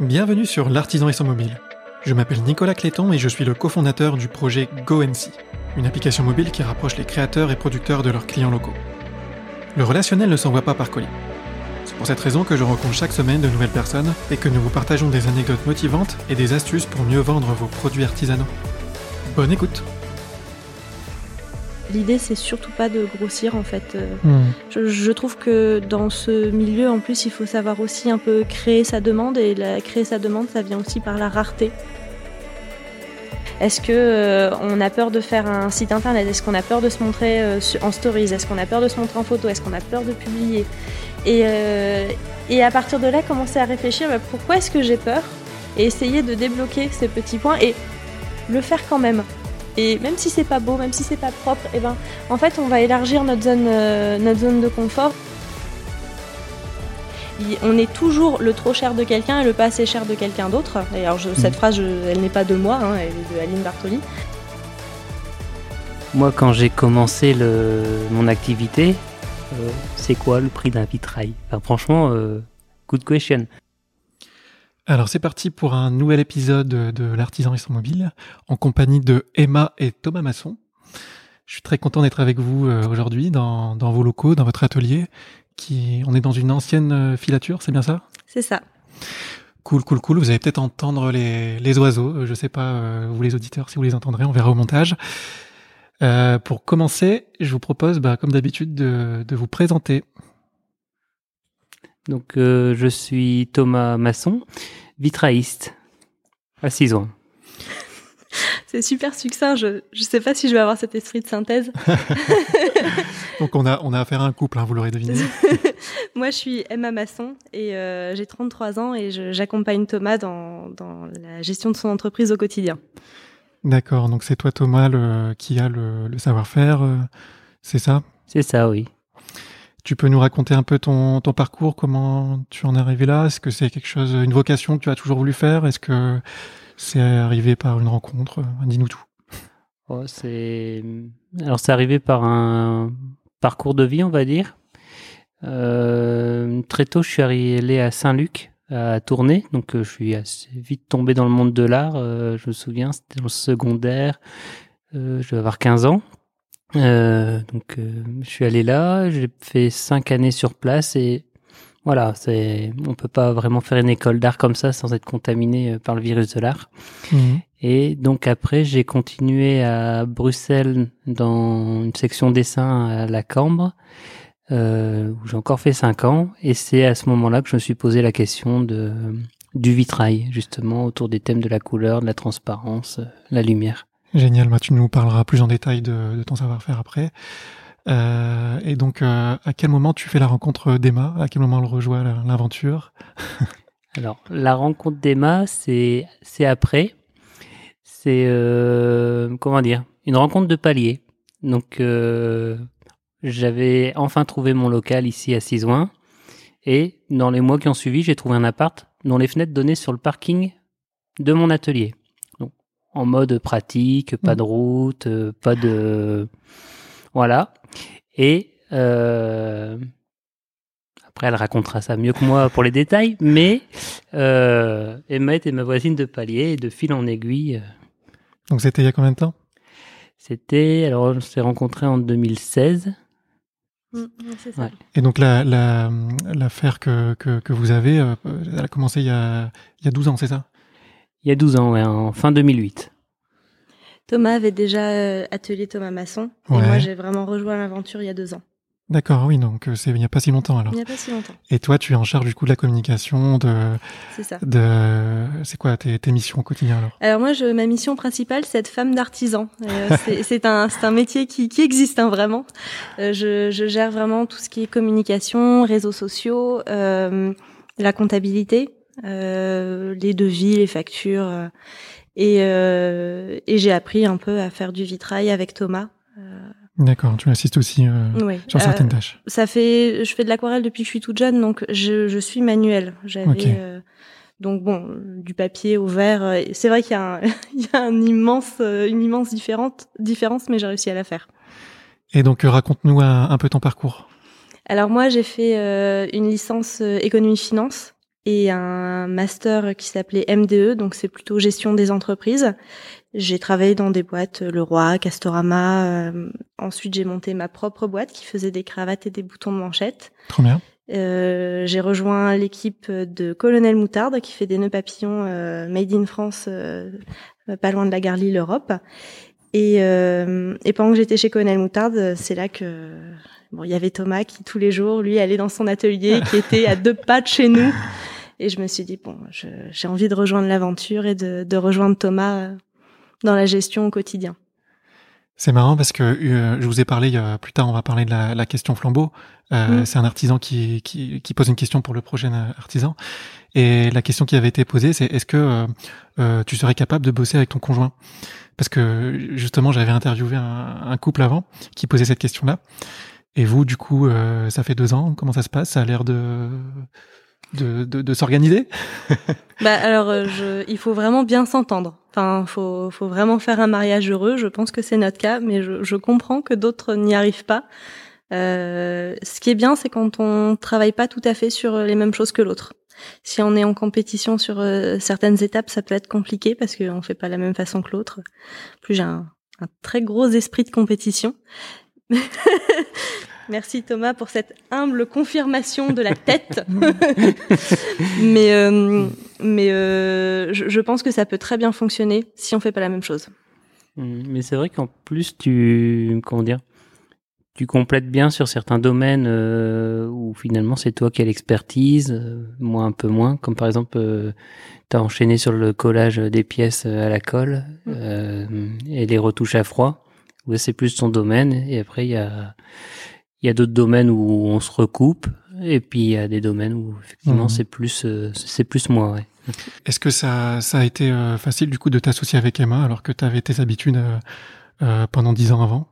Bienvenue sur L'artisan et son mobile. Je m'appelle Nicolas Cléton et je suis le cofondateur du projet GoNC, une application mobile qui rapproche les créateurs et producteurs de leurs clients locaux. Le relationnel ne s'envoie pas par colis. C'est pour cette raison que je rencontre chaque semaine de nouvelles personnes et que nous vous partageons des anecdotes motivantes et des astuces pour mieux vendre vos produits artisanaux. Bonne écoute L'idée, c'est surtout pas de grossir en fait. Euh, Hmm. Je, je trouve que dans ce milieu, en plus, il faut savoir aussi un peu créer sa demande et la, créer sa demande, ça vient aussi par la rareté. Est-ce que euh, on a peur de faire un site internet? Est-ce qu'on a peur de se montrer euh, en stories? Est-ce qu'on a peur de se montrer en photo? Est-ce qu'on a peur de publier? Et, euh, et à partir de là, commencer à réfléchir bah, pourquoi est-ce que j'ai peur? Et essayer de débloquer ces petits points et le faire quand même. Et même si c'est pas beau, même si c'est pas propre, et ben en fait, on va élargir notre zone, euh, notre zone de confort. On est toujours le trop cher de quelqu'un et le pas assez cher de quelqu'un d'autre. D'ailleurs, cette phrase, je- elle n'est pas de moi, hein, elle est de Aline Bartoli. Moi, quand j'ai commencé le, mon activité, euh, c'est quoi le prix d'un vitrail? Enfin, Franchement, euh, good question. Alors c'est parti pour un nouvel épisode de L'artisan et son mobile en compagnie de Emma et Thomas Masson. Je suis très content d'être avec vous euh, aujourd'hui dans, dans vos locaux, dans votre atelier. Qui, on est dans une ancienne euh, filature, c'est bien ça? C'est ça. Cool, cool, cool. Vous allez peut-être entendre les, les oiseaux. Euh, Je sais pas, vous les auditeurs, si vous les entendrez, on verra au montage. Euh, pour commencer, je vous propose, bah, comme d'habitude, de, de vous présenter. Donc, euh, je suis Thomas Masson, vitrailliste à Cisoin. C'est super succinct. Je ne sais pas si je vais avoir cet esprit de synthèse. Donc on a, on a affaire à un couple, hein, vous l'aurez deviné. Moi, je suis Emma Masson et euh, j'ai 33 ans et j'accompagne Thomas dans, dans la gestion de son entreprise au quotidien. D'accord, donc c'est toi Thomas le, qui a le, le savoir-faire, euh, c'est ça? C'est ça, oui. Tu peux nous raconter un peu ton, parcours, comment tu en es arrivé là? Est-ce que c'est quelque chose, une vocation que tu as toujours voulu faire? Est-ce que c'est arrivé par une rencontre? Dis-nous tout. Oh, c'est alors c'est arrivé par un parcours de vie, on va dire. Euh, très tôt, je suis allé à Saint-Luc à tourner, donc euh, je suis assez vite tombé dans le monde de l'art. euh, je me souviens, c'était dans le secondaire. Je devais avoir 15 ans. Euh, donc euh, je suis allé là, j'ai fait cinq années sur place et voilà, c'est on peut pas vraiment faire une école d'art comme ça sans être contaminé euh, par le virus de l'art. Mhm. Et donc après, j'ai continué à Bruxelles dans une section dessin à la Cambre, euh, où j'ai encore fait cinq ans. Et c'est à ce moment-là que je me suis posé la question de du vitrail, justement, autour des thèmes de la couleur, de la transparence, euh, la lumière. Génial, tu nous parleras plus en détail de, ton savoir-faire après. Euh, et donc, euh, à quel moment tu fais la rencontre d'Emma? À quel moment elle rejoint la- l'aventure? Alors, la rencontre d'Emma, c'est après. C'est euh, comment dire? Une rencontre de palier. Donc, j'avais enfin trouvé mon local ici à Cisoin. Et dans les mois qui ont suivi, j'ai trouvé un appart dont les fenêtres donnaient sur le parking de mon atelier. En mode pratique, pas de route, euh, pas de voilà. Et euh, après, elle racontera ça mieux que moi pour les détails, mais euh, Emma était ma voisine de palier et de fil en aiguille. euh, Donc, c'était il y a combien de temps? C'était, alors on s'est rencontrés en 2016. Mm, c'est ça. Ouais. Et donc, la, la, l'affaire que, que, que vous avez, elle a commencé il y a, il y a 12 ans, c'est ça? Il y a 12 ans, ouais, en fin 2008. Thomas avait déjà euh, atelier Thomas Masson et moi, j'ai vraiment rejoint l'aventure il y a deux ans. D'accord, oui, donc euh, c'est il n'y a pas si longtemps alors. Il n'y a pas si longtemps. Et toi, tu es en charge du coup de la communication, de, C'est ça. de c'est quoi tes, tes missions au quotidien alors? Alors moi, je, ma mission principale, c'est être femme d'artisan. Euh, c'est- un, un métier qui, qui existe hein, vraiment. Euh, je, je gère vraiment tout ce qui est communication, réseaux sociaux, euh, la comptabilité, les devis, les factures. euh, et euh, et j'ai appris un peu à faire du vitrail avec Thomas. D'accord, tu assistes aussi euh, Oui. sur certaines tâches. Ça fait, je fais de l'aquarelle depuis que je suis toute jeune, donc je, je suis manuelle. J'avais Ok. euh, donc bon, du papier au verre. euh, C'est vrai qu'il y a, un, il y a un immense, euh, une immense différente, différence, mais j'ai réussi à la faire. Et donc euh, raconte-nous un, un peu ton parcours. Alors moi, j'ai fait euh, une licence euh, économie-finance et un master qui s'appelait MDE, donc c'est plutôt gestion des entreprises. J'ai travaillé dans des boîtes, Le Roi, Castorama. ensuite, j'ai monté ma propre boîte qui faisait des cravates et des boutons de manchette. Trop bien. Euh, j'ai rejoint l'équipe de Colonel Moutarde qui fait des nœuds papillons euh, made in France, euh, pas loin de la gare Lille-Europe. Et, et pendant que j'étais chez Colonel Moutarde, c'est là que bon, il y avait Thomas qui tous les jours, lui, allait dans son atelier, qui était à deux pas de chez nous. Et je me suis dit bon, j'ai envie de rejoindre l'aventure et de, de rejoindre Thomas dans la gestion au quotidien. C'est marrant parce que je vous ai parlé plus tard, on va parler de la, la question flambeau. Euh, mm. C'est un artisan qui, qui, qui, pose une question pour le prochain artisan. Et la question qui avait été posée, c'est est-ce que euh, euh, tu serais capable de bosser avec ton conjoint? Parce que justement, j'avais interviewé un, un, couple avant qui posait cette question-là. Et vous, du coup, euh, ça fait deux ans. Comment ça se passe? Ça a l'air de de, de, s'organiser? Bah alors, euh, je, il faut vraiment bien s'entendre. Enfin, faut, faut vraiment faire un mariage heureux. Je pense que c'est notre cas, mais je, je comprends que d'autres n'y arrivent pas. Euh, ce qui est bien, c'est quand on travaille pas tout à fait sur les mêmes choses que l'autre. Si on est en compétition sur euh, certaines étapes, ça peut être compliqué parce qu'on fait pas la même façon que l'autre. Plus j'ai un, un, très gros esprit de compétition. Merci Thomas pour cette humble confirmation de la tête. mais euh, mais euh, je, je, pense que ça peut très bien fonctionner si on fait pas la même chose. Mmh, mais c'est vrai qu'en plus tu comment dire tu complètes bien sur certains domaines euh, où finalement c'est toi qui as l'expertise, moi un peu moins, comme par exemple tu as enchaîné sur le collage des pièces à la colle mmh. et les retouches à froid, où c'est plus ton domaine, et après il y a, y a d'autres domaines où on se recoupe, et puis il y a des domaines où effectivement mmh. c'est plus c'est plus moi. Ouais. Est-ce que ça, ça a été facile du coup de t'associer avec Emma alors que tu avais tes habitudes pendant dix ans avant?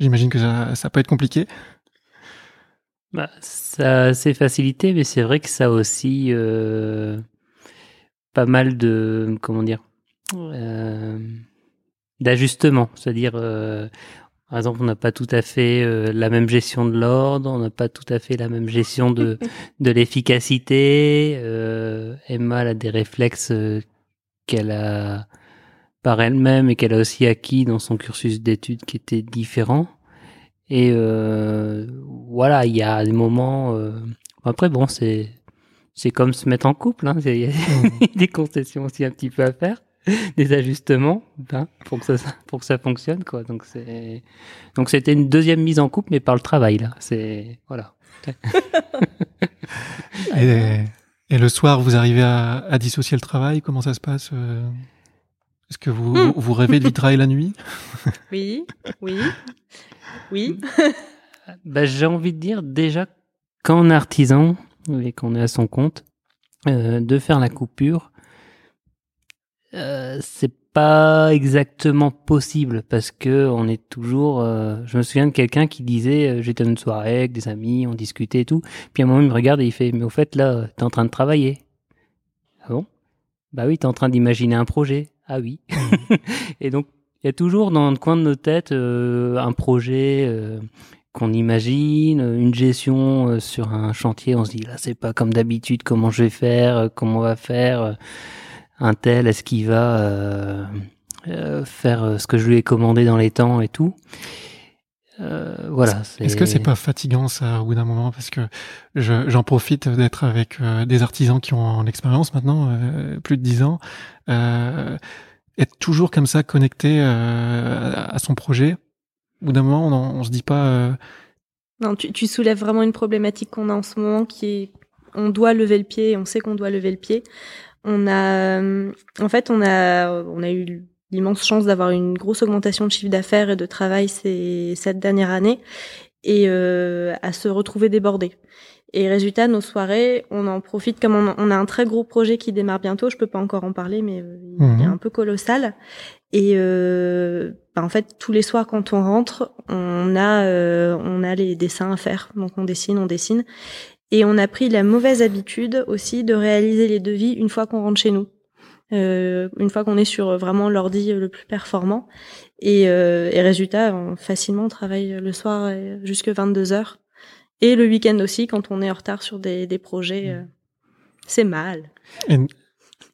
J'imagine que ça, ça, peut être compliqué. Bah, ça c'est facilité, mais c'est vrai que ça a aussi euh, pas mal de comment dire euh, d'ajustements. C'est-à-dire, euh, par exemple, on n'a pas tout à fait euh, la même gestion de l'ordre, on n'a pas tout à fait la même gestion de de l'efficacité. Euh, Emma elle a des réflexes euh, qu'elle a par elle-même et qu'elle a aussi acquis dans son cursus d'études qui était différent. Et euh, voilà, il y a des moments. Euh... Après, bon, c'est c'est comme se mettre en couple. Hein. Il y a mmh. des concessions aussi un petit peu à faire, des ajustements hein, pour que ça pour que ça fonctionne quoi. Donc c'est donc c'était une deuxième mise en couple, mais par le travail là. C'est voilà. et, et, le soir, vous arrivez à, à, dissocier le travail? Comment ça se passe euh? Est-ce que vous, hmm. vous rêvez de travailler la nuit? Oui, oui, oui. bah, J'ai envie de dire déjà, est artisan et qu'on est à son compte, euh, de faire la coupure, euh, c'est pas exactement possible parce que on est toujours. Euh, je me souviens de quelqu'un qui disait euh, j'étais à une soirée avec des amis, on discutait et tout. Puis à un moment il me regarde et il fait mais au fait là t'es en train de travailler. Ah bon? Bah oui t'es en train d'imaginer un projet. Ah oui. et donc, il y a toujours dans le coin de nos têtes euh, un projet euh, qu'on imagine, une gestion euh, sur un chantier. On se dit là, c'est pas comme d'habitude. Comment je vais faire Comment on va faire Un tel, est-ce qu'il va faire ce que je lui ai commandé dans les temps et tout euh, voilà. Est-ce que c'est pas fatigant ça au bout d'un moment? Parce que j'en profite d'être avec des artisans qui ont l'expérience maintenant, plus de dix ans, euh, être toujours comme ça connecté euh, à son projet. Au bout d'un moment, on, on, se dit pas. Euh, non, tu, tu, soulèves vraiment une problématique qu'on a en ce moment qui est, on doit lever le pied, on sait qu'on doit lever le pied. On a, en fait, on a, on a eu l'immense chance d'avoir une grosse augmentation de chiffre d'affaires et de travail ces cette dernière année et euh, à se retrouver débordé. Et résultat, nos soirées, on en profite comme on, a un très gros projet qui démarre bientôt. Je peux pas encore en parler, mais euh, il est mhm. un peu colossal. Et euh, bah, en fait, tous les soirs quand on rentre, on a euh, on a les dessins à faire. Donc on dessine, on dessine. Et on a pris la mauvaise habitude aussi de réaliser les devis une fois qu'on rentre chez nous. Euh, une fois qu'on est sur vraiment l'ordi le plus performant. Et, euh, et résultat, on, facilement on travaille le soir jusque 22 heures et le week-end aussi, quand on est en retard sur des, des projets. Euh, C'est mal. Et-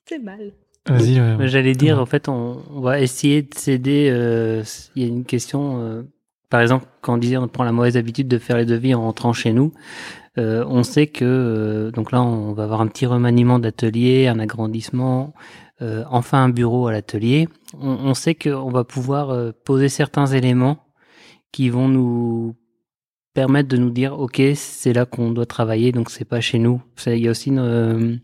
C'est mal. Vas-y. euh, Mais J'allais dire, en fait, on, on va essayer de s'aider. euh, Il y a une question, euh, par exemple, quand on disait on prend la mauvaise habitude de faire les devis en rentrant chez nous, euh, on sait que, euh, donc là, on va avoir un petit remaniement d'atelier, un agrandissement, euh, enfin un bureau à l'atelier. On, sait qu'on va pouvoir poser certains éléments qui vont nous permettre de nous dire, OK, c'est là qu'on doit travailler, donc c'est pas chez nous. Il y a aussi une,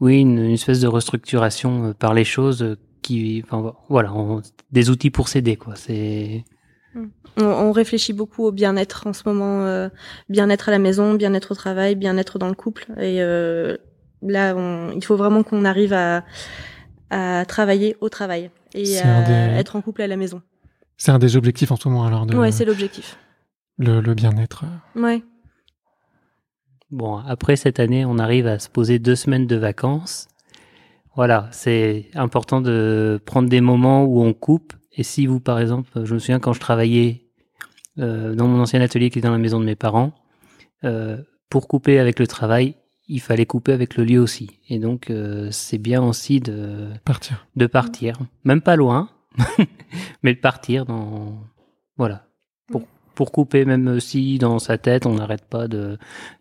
oui, une, espèce de restructuration par les choses qui, voilà, des outils pour s'aider, quoi. On, on réfléchit beaucoup au bien-être en ce moment, euh, bien-être à la maison, bien-être au travail, bien-être dans le couple. Et euh, là, on, il faut vraiment qu'on arrive à, à travailler au travail et à des- être en couple à la maison. C'est un des objectifs en ce moment, alors, de, Ouais, c'est l'objectif. le, le bien-être. Ouais. Bon, après cette année, on arrive à se poser deux semaines de vacances. Voilà, c'est important de prendre des moments où on coupe. Et si vous, par exemple, je me souviens quand je travaillais euh, dans mon ancien atelier qui était dans la maison de mes parents, euh, pour couper avec le travail, il fallait couper avec le lieu aussi. Et donc, euh, c'est bien aussi de, Partir. de partir, même pas loin, mais de partir dans, voilà, pour, pour couper, même si dans sa tête, on n'arrête pas de,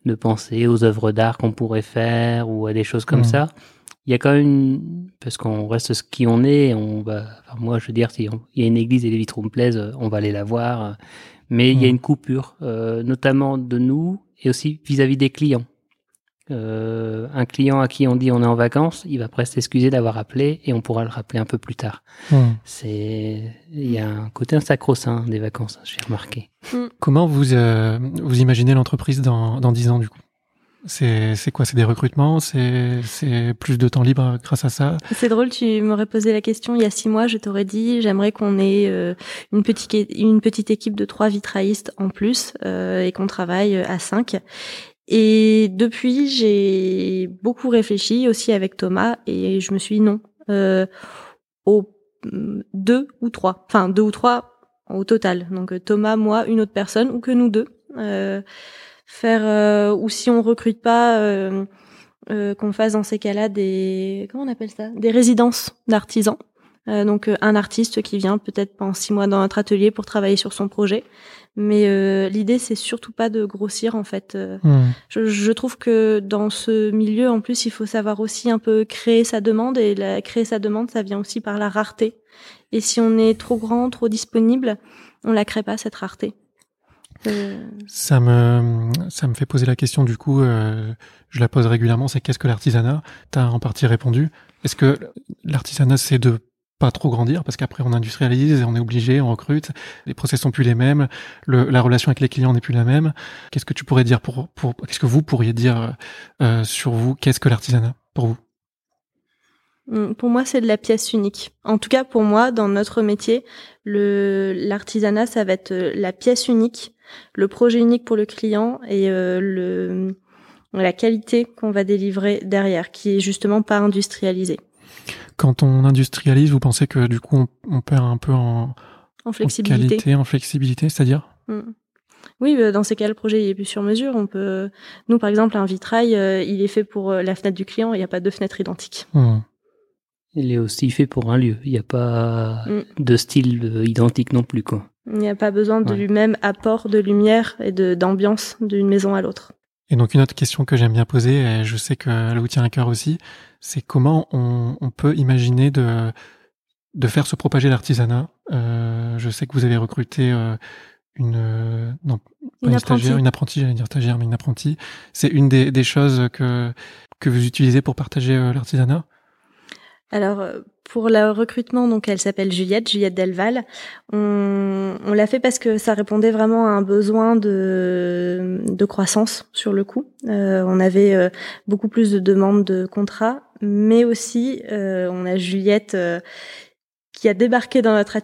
de penser aux œuvres d'art qu'on pourrait faire ou à des choses comme Mhm. ça. Il y a quand même, une- parce qu'on reste ce qui on est, on va, enfin, moi, je veux dire, si on- il y a une église et les vitraux me plaisent, euh, on va aller la voir, euh, mais il y a Mhm. une coupure, euh, notamment de nous et aussi vis-à-vis des clients. Euh, un client à qui on dit on est en vacances, il va presque s'excuser d'avoir appelé et on pourra le rappeler un peu plus tard. Hmm. C'est, il y a un côté sacro-saint des vacances, j'ai remarqué. Comment vous, euh, vous imaginez l'entreprise dans, dans 10 ans, du coup? C'est, quoi? C'est des recrutements? C'est, plus de temps libre grâce à ça? C'est drôle, tu m'aurais posé la question il y a six mois, je t'aurais dit j'aimerais qu'on ait euh, une, petite, une petite équipe de trois vitraillistes en plus euh, et qu'on travaille à cinq. Et depuis, j'ai beaucoup réfléchi aussi avec Thomas et je me suis dit non, euh, deux ou trois, enfin deux ou trois au total. Donc euh, Thomas, moi, une autre personne ou que nous deux. Euh, faire euh, ou si on recrute pas. euh, euh, qu'on fasse dans ces cas-là des comment on appelle ça? Des résidences d'artisans. Euh, donc un artiste qui vient peut-être pendant six mois dans notre atelier pour travailler sur son projet. Mais euh, l'idée c'est surtout pas de grossir en fait Hmm. je, je trouve que dans ce milieu en plus il faut savoir aussi un peu créer sa demande. Et la, créer sa demande ça vient aussi par la rareté. Et si on est trop grand trop disponible on la crée pas cette rareté Ça me, ça me fait poser la question, du coup, euh, je la pose régulièrement, c'est qu'est-ce que l'artisanat? Tu as en partie répondu. Est-ce que l'artisanat, c'est de pas trop grandir? Parce qu'après on industrialise et on est obligé, on recrute, les process sont plus les mêmes, le, la relation avec les clients n'est plus la même. Qu'est-ce que tu pourrais dire pour, pour qu'est-ce que vous pourriez dire euh, sur vous? Qu'est-ce que l'artisanat pour vous? Mm, Pour moi, c'est de la pièce unique. En tout cas, pour moi, dans notre métier, le l'artisanat, ça va être euh, la pièce unique, le projet unique pour le client et euh, le la qualité qu'on va délivrer derrière, qui est justement pas industrialisée, Quand on industrialise, vous pensez que du coup on, on perd un peu en, en en flexibilité. qualité, en flexibilité, c'est-à-dire? Mm. Oui, euh, dans ces cas, le projet il est plus sur mesure. On peut, nous par exemple, un vitrail, euh, il est fait pour la fenêtre du client. Il n'y a pas deux fenêtres identiques. Hmm. Il est aussi fait pour un lieu. Il n'y a pas Mm. de style identique non plus, quoi. Il n'y a pas besoin de Ouais. du même apport de lumière et de d'ambiance d'une maison à l'autre. Et donc une autre question que j'aime bien poser, et je sais qu'elle vous tient à cœur aussi, c'est comment on, on peut imaginer de, de faire se propager l'artisanat? Euh, je sais que vous avez recruté euh, une, euh, non, pas Une une, apprentie. stagiaire, une apprentie, j'allais dire stagiaire, mais une apprentie. C'est une des, des choses que, que vous utilisez pour partager euh, l'artisanat? Alors pour le recrutement, donc elle s'appelle Juliette, Juliette Delval. On, on l'a fait parce que ça répondait vraiment à un besoin de, de croissance sur le coup. Euh, on avait euh, beaucoup plus de demandes de contrats, mais aussi euh, on a Juliette euh, qui a débarqué dans notre,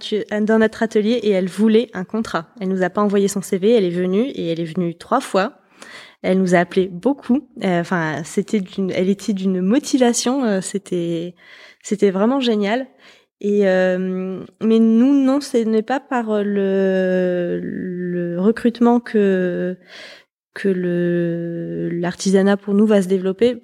atelier et elle voulait un contrat. Elle nous a pas envoyé son CV, elle est venue et elle est venue trois fois. Elle nous a appelé beaucoup. Euh, Enfin, c'était elle était d'une motivation. euh, c'était, c'était vraiment génial. Et euh, mais nous non, ce n'est pas par le, le recrutement que que le l'artisanat pour nous va se développer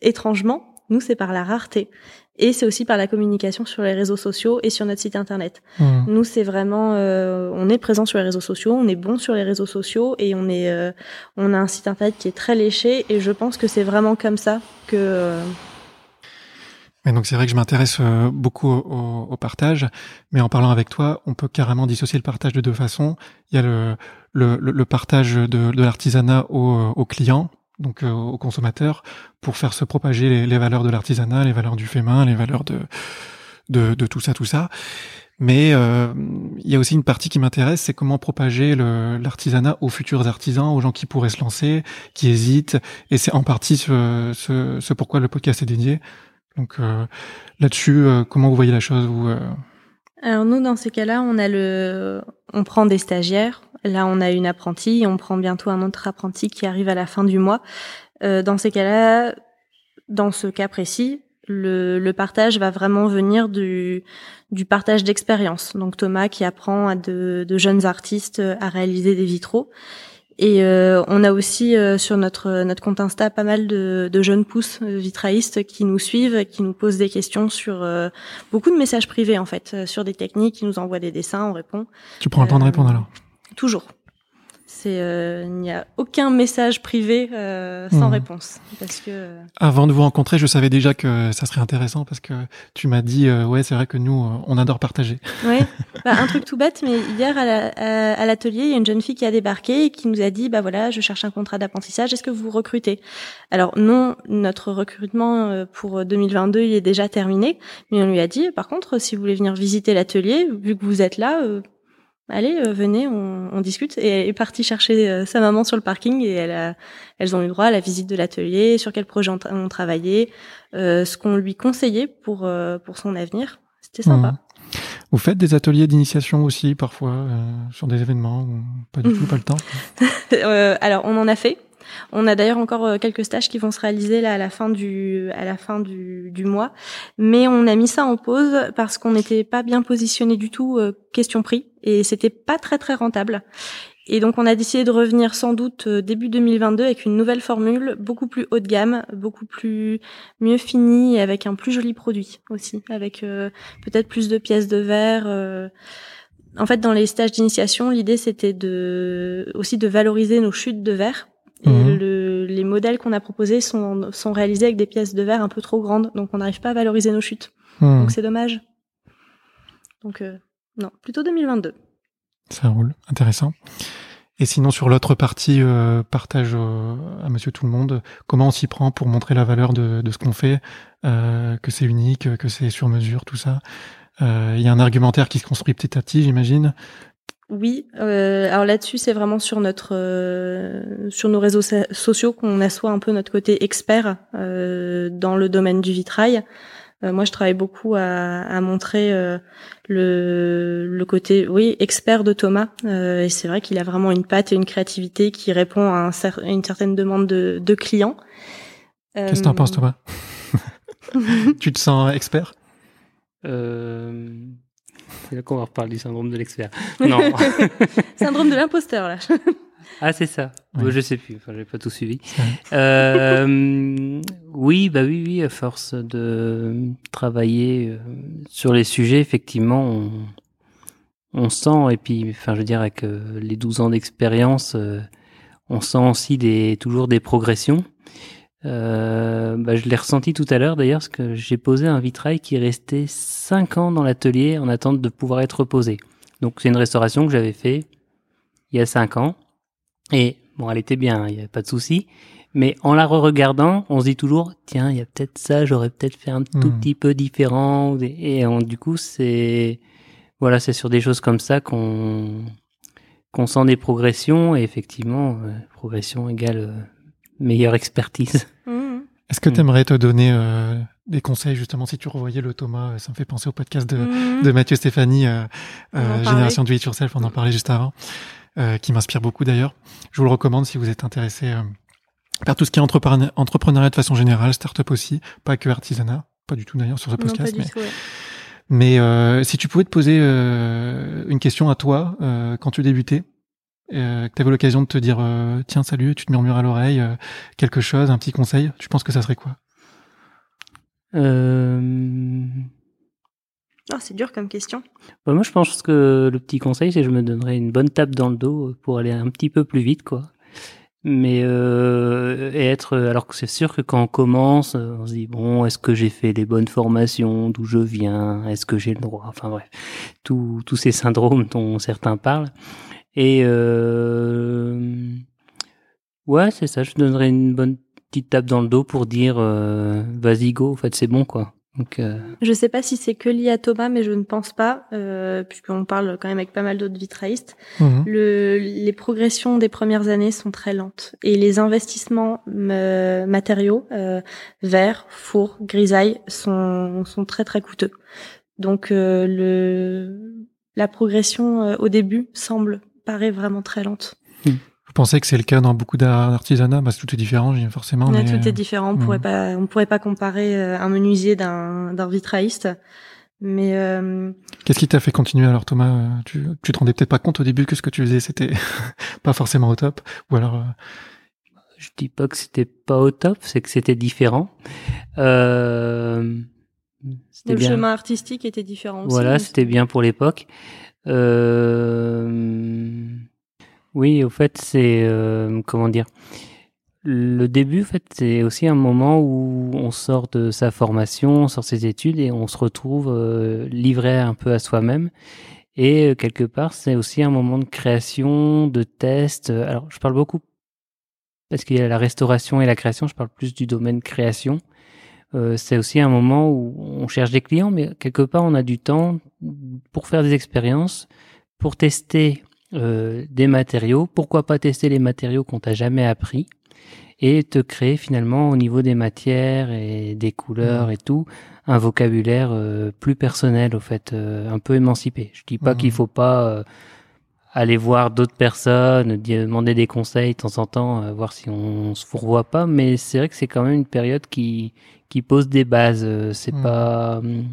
étrangement nous c'est par la rareté et c'est aussi par la communication sur les réseaux sociaux et sur notre site internet. Mmh. Nous, c'est vraiment, euh, on est présent sur les réseaux sociaux, on est bon sur les réseaux sociaux et on est, euh, on a un site internet qui est très léché et je pense que c'est vraiment comme ça que. Euh... Mais donc c'est vrai que je m'intéresse euh, beaucoup au, au, partage, mais en parlant avec toi, on peut carrément dissocier le partage de deux façons. Il y a le, le, le partage de, de l'artisanat aux, aux clients, donc euh, aux consommateurs pour faire se propager les, les valeurs de l'artisanat, les valeurs du fait main, les valeurs de, de, de tout ça, tout ça. Mais euh, il y a aussi une partie qui m'intéresse, c'est comment propager l'artisanat aux futurs artisans, aux gens qui pourraient se lancer, qui hésitent. Et c'est en partie ce, ce, ce, pourquoi le podcast est dédié. Donc euh, là-dessus, euh, comment vous voyez la chose vous Alors nous, dans ces cas-là, on a le, on prend des stagiaires, Là, on a une apprentie, on prend bientôt un autre apprenti qui arrive à la fin du mois. Euh, dans ces cas-là, dans ce cas précis, le, le, partage va vraiment venir du, du partage d'expérience. Donc Thomas qui apprend à de, de, jeunes artistes à réaliser des vitraux. Et euh, on a aussi euh, sur notre notre compte Insta pas mal de, de jeunes pousses euh, vitraïstes qui nous suivent, qui nous posent des questions sur euh, beaucoup de messages privés en fait, sur des techniques, qui nous envoient des dessins, on répond. Tu prends le temps de répondre alors? Toujours. C'est, euh, il n'y a aucun message privé euh, sans mmh. réponse. Parce que euh, avant de vous rencontrer, je savais déjà que ça serait intéressant parce que tu m'as dit ouais c'est vrai que nous on adore partager. Oui, bah, un truc tout bête, mais hier à l'atelier il y a une jeune fille qui a débarqué et qui nous a dit bah voilà je cherche un contrat d'apprentissage, est-ce que vous recrutez? Alors non, notre recrutement pour 2022 il est déjà terminé, mais on lui a dit par contre si vous voulez venir visiter l'atelier, vu que vous êtes là, allez, euh, venez, on, on, discute. Et elle est partie chercher euh, sa maman sur le parking et elle a, elles ont eu droit à la visite de l'atelier, sur quel projet on, travaillait, euh, ce qu'on lui conseillait pour pour son avenir. C'était sympa. Mmh. Vous faites des ateliers d'initiation aussi parfois sur des événements ou pas du tout, pas le temps? Alors on en a fait. On a d'ailleurs encore euh, quelques stages qui vont se réaliser là à la fin du à la fin du, du mois, mais on a mis ça en pause parce qu'on n'était pas bien positionné du tout euh, question prix et c'était pas très très rentable. Et donc on a décidé de revenir sans doute euh, début 2022 avec une nouvelle formule beaucoup plus haut de gamme, beaucoup plus mieux finie et avec un plus joli produit aussi, avec peut-être plus de pièces de verre. En fait, dans les stages d'initiation, l'idée c'était de aussi de valoriser nos chutes de verre et mhm. le, les modèles qu'on a proposés sont, sont réalisés avec des pièces de verre un peu trop grandes, donc on n'arrive pas à valoriser nos chutes. Mhm. Donc c'est dommage. Donc euh, non, plutôt 2022. Ça roule, intéressant. Et sinon sur l'autre partie, euh, partage euh, à Monsieur Tout le Monde, comment on s'y prend pour montrer la valeur de, de ce qu'on fait, que c'est unique, que c'est sur mesure, tout ça. Il y a un argumentaire qui se construit petit à petit, j'imagine. Oui, euh, alors là-dessus, c'est vraiment sur notre euh, sur nos réseaux sociaux qu'on assoit un peu notre côté expert euh, dans le domaine du vitrail. Euh, moi, je travaille beaucoup à, à montrer euh, le, le côté oui expert de Thomas. et c'est vrai qu'il a vraiment une patte et une créativité qui répond à, un, une certaine demande de, de clients. Qu'est-ce que t'en penses, Thomas? Tu te sens expert? c'est là qu'on va reparler du syndrome de l'expert. Non. syndrome de l'imposteur, là. ah, c'est ça. Ouais. je sais plus. Enfin, j'ai pas tout suivi. Euh, oui, bah oui, oui. À force de travailler euh, sur les sujets, effectivement, on, on sent. Et puis, enfin, je veux dire, avec euh, les 12 ans d'expérience, euh, on sent aussi des, toujours des progressions. Euh, bah, je l'ai ressenti tout à l'heure d'ailleurs, parce que j'ai posé un vitrail qui est resté 5 ans dans l'atelier en attente de pouvoir être reposé. Donc c'est une restauration que j'avais fait il y a 5 ans. Et bon, elle était bien, il n'y avait pas de souci. Mais en la re-regardant, on se dit toujours, tiens, il y a peut-être ça, j'aurais peut-être fait un tout hmm. petit peu différent. Et on, du coup, c'est voilà, c'est sur des choses comme ça qu'on qu'on sent des progressions. Et effectivement, euh, progression égale euh, meilleure expertise. Mmh. Est-ce que tu aimerais te donner euh, des conseils justement si tu revoyais le Thomas euh, Ça me fait penser au podcast de, mmh. de Mathieu Stéphanie, euh, euh Génération Do It Yourself, on en parlait juste avant, euh, qui m'inspire beaucoup d'ailleurs. Je vous le recommande si vous êtes intéressé par tout ce qui est entrepreneuriat de façon générale, startup aussi, pas que artisanat, pas du tout d'ailleurs sur ce podcast. mais, mais si tu pouvais te poser une question à toi quand tu débutais, euh, que tu avais l'occasion de te dire tiens salut, tu te murmures à l'oreille quelque chose, un petit conseil, tu penses que ça serait quoi? Euh... Oh, c'est dur comme question. Bah, moi, je pense que le petit conseil, c'est que je me donnerais une bonne tape dans le dos pour aller un petit peu plus vite, quoi. Mais euh, et être, alors que c'est sûr que quand on commence, on se dit bon, est-ce que j'ai fait les bonnes formations, d'où je viens, est-ce que j'ai le droit, enfin bref, tous tous ces syndromes dont certains parlent. Et euh, ouais, c'est ça. Je donnerais une bonne petite tape dans le dos pour dire euh, vas-y go, en fait c'est bon quoi. Donc, euh... Je sais pas si c'est que lié à Thomas, mais je ne pense pas, euh, puisqu'on parle quand même avec pas mal d'autres vitraïstes. Mhm. Le, les progressions des premières années sont très lentes et les investissements euh, matériaux, euh, verre, four, grisaille, sont, sont très très coûteux. Donc euh, le, la progression euh, au début semble paraît vraiment très lente. Vous pensez que c'est le cas dans beaucoup d'artisanat? Bah, Tout est différent, forcément. Mais... Tout est différent. On pourrait pas, on pourrait pas comparer euh, un menuisier d'un vitrailliste. Mais euh... qu'est-ce qui t'a fait continuer? Alors, Thomas euh, tu, tu te rendais peut-être pas compte au début que ce que tu faisais c'était pas forcément au top, ou alors euh... Je dis pas que c'était pas au top, c'est que c'était différent. Euh... Le bien. chemin artistique était différent. Voilà, c'était bien pour l'époque. Euh oui, au fait, c'est euh, comment dire. Le début, fait, c'est aussi un moment où on sort de sa formation, on sort ses études et on se retrouve euh, livré un peu à soi-même. Et quelque part, c'est aussi un moment de création, de test. Alors, je parle beaucoup parce qu'il y a la restauration et la création. Je parle plus du domaine création. Euh, c'est aussi un moment où on cherche des clients, mais quelque part, on a du temps pour faire des expériences, pour tester euh, des matériaux. Pourquoi pas tester les matériaux qu'on t'a jamais appris et te créer finalement au niveau des matières et des couleurs mmh. et tout un vocabulaire euh, plus personnel au fait, un peu émancipé. Je dis pas mmh. qu'il faut pas aller voir d'autres personnes, demander des conseils de temps en temps, voir si on se fourvoie pas, mais c'est vrai que c'est quand même une période qui qui pose des bases. c'est mmh. pas hum,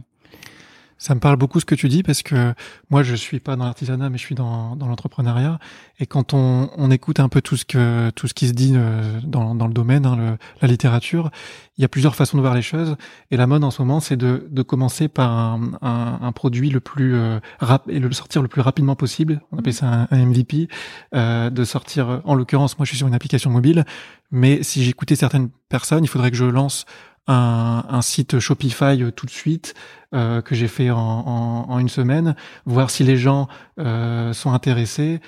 ça me parle beaucoup ce que tu dis parce que moi je suis pas dans l'artisanat mais je suis dans, dans l'entrepreneuriat et quand on, on, écoute un peu tout ce que tout ce qui se dit euh, dans, dans le domaine, hein, le, la littérature, il y a plusieurs façons de voir les choses et la mode en ce moment c'est de, de commencer par un, un, un produit le plus euh, rap et le sortir le plus rapidement possible. On appelle ça un, MVP, euh, de sortir. En l'occurrence, moi je suis sur une application mobile, mais si j'écoutais certaines personnes, il faudrait que je lance un, site Shopify euh, tout de suite euh, que j'ai fait en, une semaine, voir si les gens euh, sont intéressés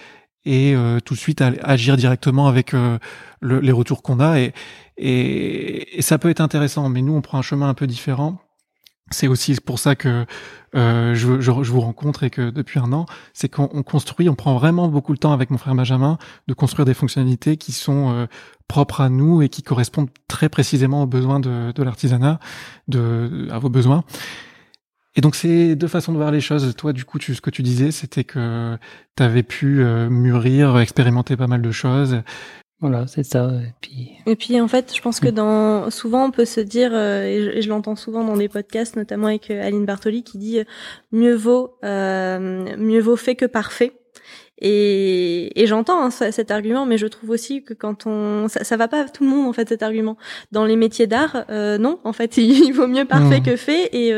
et tout de suite agir directement avec le, les retours qu'on a et, et, et, ça peut être intéressant. Mais nous, on prend un chemin un peu différent c'est aussi pour ça que euh, je, je, je, vous rencontre et que depuis un an, c'est qu'on construit, on prend vraiment beaucoup de temps avec mon frère Benjamin de construire des fonctionnalités qui sont euh, propres à nous et qui correspondent très précisément aux besoins de, de l'artisanat, de, à vos besoins. Et donc c'est deux façons de voir les choses. Toi, du coup, tu, ce que tu disais, c'était que tu avais pu euh, mûrir, expérimenter pas mal de choses, voilà, c'est ça. Et puis... et puis en fait, je pense que dans souvent on peut se dire, euh, et je, l'entends souvent dans des podcasts, notamment avec euh, Aline Bartoli, qui dit euh, mieux vaut mieux vaut fait que parfait. Et, et j'entends hein, cet argument, mais je trouve aussi que quand on, ça, ça va pas tout le monde en fait cet argument. Dans les métiers d'art, non, en fait, il, vaut mieux parfait mmh. que fait. Et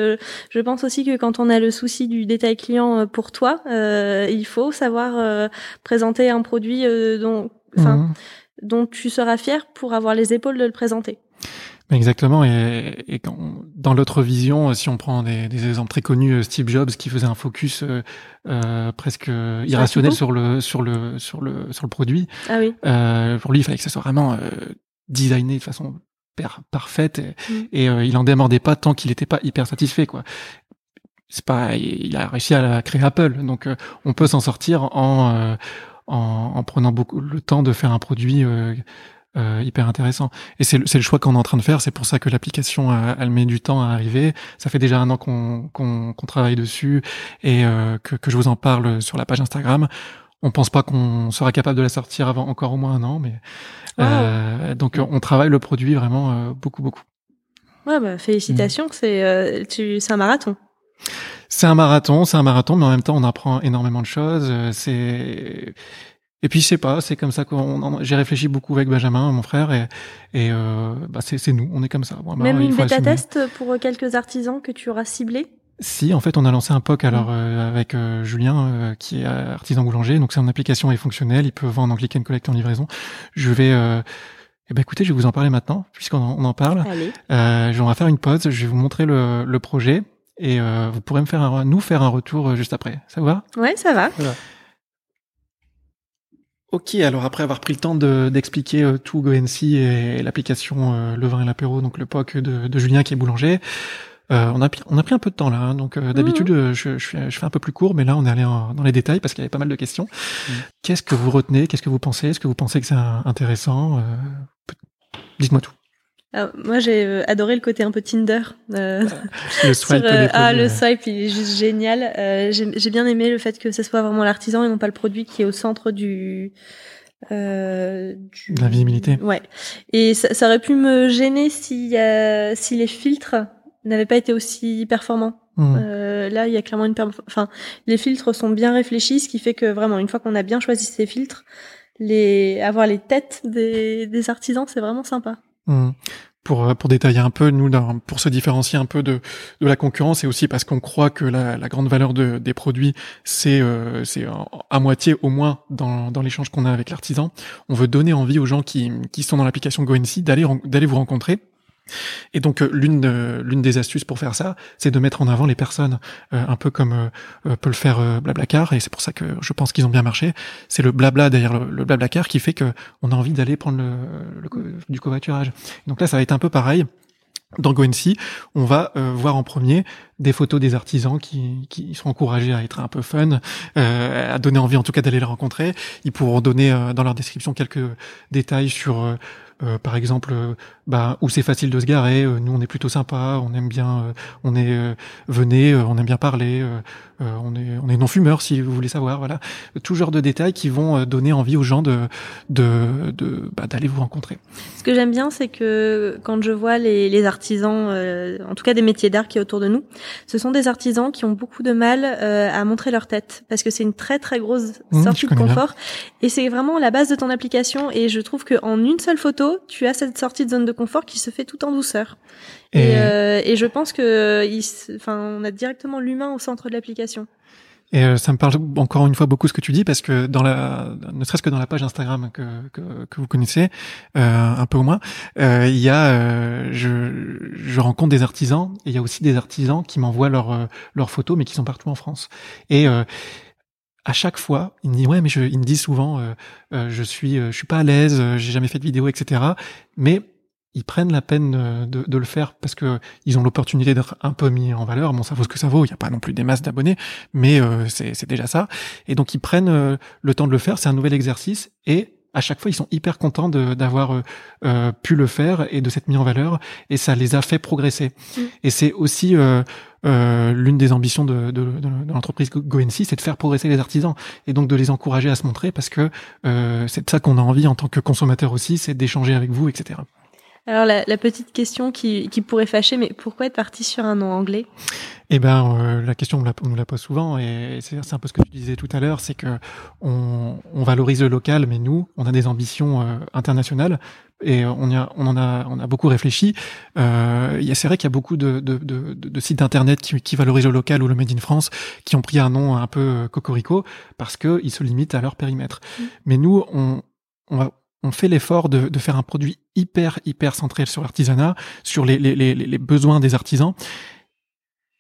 je pense aussi que quand on a le souci du détail client pour toi, il faut savoir présenter un produit dont, enfin. Mmh dont tu seras fier pour avoir les épaules de le présenter. Exactement. Et, et quand, dans l'autre vision, si on prend des, des, exemples très connus, euh, Steve Jobs qui faisait un focus euh, euh presque irrationnel sur le sur le sur le sur le produit. Ah oui. Euh, pour lui, il fallait que ça soit vraiment euh, designé de façon parfaite et, mm. il en démordait pas tant qu'il n'était pas hyper satisfait quoi. C'est pas, il a réussi à créer Apple, donc on peut s'en sortir en en, en, prenant beaucoup le temps de faire un produit euh, euh, hyper intéressant. Et c'est le, le, choix qu'on est en train de faire. C'est pour ça que l'application, euh, elle met du temps à arriver. Ça fait déjà un an qu'on qu'on travaille dessus et euh, que, que, je vous en parle sur la page Instagram. On pense pas qu'on sera capable de la sortir avant encore au moins un an, mais euh, donc on travaille le produit vraiment beaucoup beaucoup. Ouais, bah, félicitations. C'est c'est un marathon. C'est un marathon, c'est un marathon, mais en même temps, on apprend énormément de choses. Euh, c'est et puis c'est pas, c'est comme ça qu'on. J'ai réfléchi beaucoup avec Benjamin, mon frère, et, et euh, bah c'est nous, on est comme ça. Bon, Même une bêta test pour quelques artisans que tu auras ciblés? Si, en fait, on a lancé un POC alors mm. euh, avec euh, Julien, euh, qui est artisan boulanger. Donc, c'est une application est fonctionnelle. Il peut vendre en click and collect en livraison. Je vais, eh ben, écoutez, je vais vous en parler maintenant, puisqu'on en, on en parle. Allez. je vais faire une pause. Je vais vous montrer le, le projet et vous pourrez me faire un, nous faire un retour juste après. Ça vous va? Ouais, ça va. Ok, alors après avoir pris le temps d'expliquer euh, tout GoNC et, l'application euh, Le Vin et l'Apéro, donc le POC de, de, Julien qui est boulanger, euh, on, a, on a pris un peu de temps là. Hein, donc euh, d'habitude, mmh. je, je, fais, je, fais, un peu plus court, mais là, on est allé dans les détails parce qu'il y avait pas mal de questions. Mmh. Qu'est-ce que vous retenez? Qu'est-ce que vous pensez? Est-ce que vous pensez que c'est intéressant? Dites-moi tout moi, j'ai euh, adoré le côté un peu Tinder. Euh, le swipe. Euh, ah, le swipe, il est juste génial. Euh, j'ai bien aimé le fait que ce soit vraiment l'artisan et non pas le produit qui est au centre du. Euh, du... De la visibilité. Ouais. Et ça, ça aurait pu me gêner si si les filtres n'avaient pas été aussi performants. Mmh. Euh, là, il y a clairement une. Enfin, les filtres sont bien réfléchis, ce qui fait que vraiment, une fois qu'on a bien choisi ces filtres, les avoir les têtes des, des artisans, c'est vraiment sympa. Mmh. Pour, pour détailler un peu, nous, pour se différencier un peu de, de la concurrence, et aussi parce qu'on croit que la, grande valeur de, des produits, c'est euh, à moitié au moins dans, dans l'échange qu'on a avec l'artisan. On veut donner envie aux gens qui, qui sont dans l'application GoNC d'aller vous rencontrer et donc euh, l'une l'une des astuces pour faire ça, c'est de mettre en avant les personnes, euh, un peu comme euh, peut le faire Blablacar, et c'est pour ça que je pense qu'ils ont bien marché. C'est le blabla derrière le, Blablacar qui fait que on a envie d'aller prendre le, du covoiturage. Donc là, ça va être un peu pareil. Dans GoNC, on va voir en premier des photos des artisans qui, qui sont encouragés à être un peu fun, à donner envie en tout cas d'aller les rencontrer. Ils pourront donner dans leur description quelques détails sur euh, par exemple, euh, bah, où c'est facile de se garer. Euh, nous, on est plutôt sympa, on aime bien, on est venez, on aime bien parler, on est on est non fumeur si vous voulez savoir. Voilà, tout genre de détails qui vont donner envie aux gens de de bah, d'aller vous rencontrer. Ce que j'aime bien, c'est que quand je vois les, les artisans, en tout cas des métiers d'art qui est autour de nous, ce sont des artisans qui ont beaucoup de mal à montrer leur tête parce que c'est une très très grosse mmh, sortie de confort et c'est vraiment la base de ton application. Et je trouve que en une seule photo tu as cette sortie de zone de confort qui se fait tout en douceur. Et, euh, je pense que, enfin, on a directement l'humain au centre de l'application. Et euh, ça me parle encore une fois beaucoup ce que tu dis parce que dans la, ne serait-ce que dans la page Instagram que que, vous connaissez euh, un peu au moins, il y a, je, je rencontre des artisans et il y a aussi des artisans qui m'envoient leurs leurs photos mais qui sont partout en France. Et à chaque fois, ils me disent ouais, mais je, ils me disent souvent, euh, euh je suis, euh, je suis pas à l'aise, euh, j'ai jamais fait de vidéo, etc. Mais ils prennent la peine de, de le faire parce que ils ont l'opportunité d'être un peu mis en valeur. Bon, ça vaut ce que ça vaut. Il n'y a pas non plus des masses d'abonnés, mais c'est déjà ça. Et donc ils prennent le temps de le faire. C'est un nouvel exercice et à chaque fois, ils sont hyper contents d'avoir euh, pu le faire et de s'être mis en valeur, et ça les a fait progresser. Mm. Et c'est aussi euh, l'une des ambitions de, de, de, l'entreprise GoNC, c'est de faire progresser les artisans et donc de les encourager à se montrer parce que euh, c'est de ça qu'on a envie en tant que consommateur aussi, c'est d'échanger avec vous, etc. Alors la, la petite question qui, qui, pourrait fâcher, mais pourquoi être parti sur un nom anglais? Eh ben, euh, la question on, nous la pose souvent, et c'est un peu ce que tu disais tout à l'heure, c'est que on, on, valorise le local, mais nous, on a des ambitions euh, internationales, et on, y a, on en a, on a beaucoup réfléchi. Euh, c'est vrai qu'il y a beaucoup de, de, de, de sites internet qui, qui, valorisent le local ou le made in France, qui ont pris un nom un peu euh, cocorico parce que ils se limitent à leur périmètre. Mmh. Mais nous, on, on va on fait l'effort de, de, faire un produit hyper, hyper centré sur l'artisanat, sur les, les, les, les, besoins des artisans.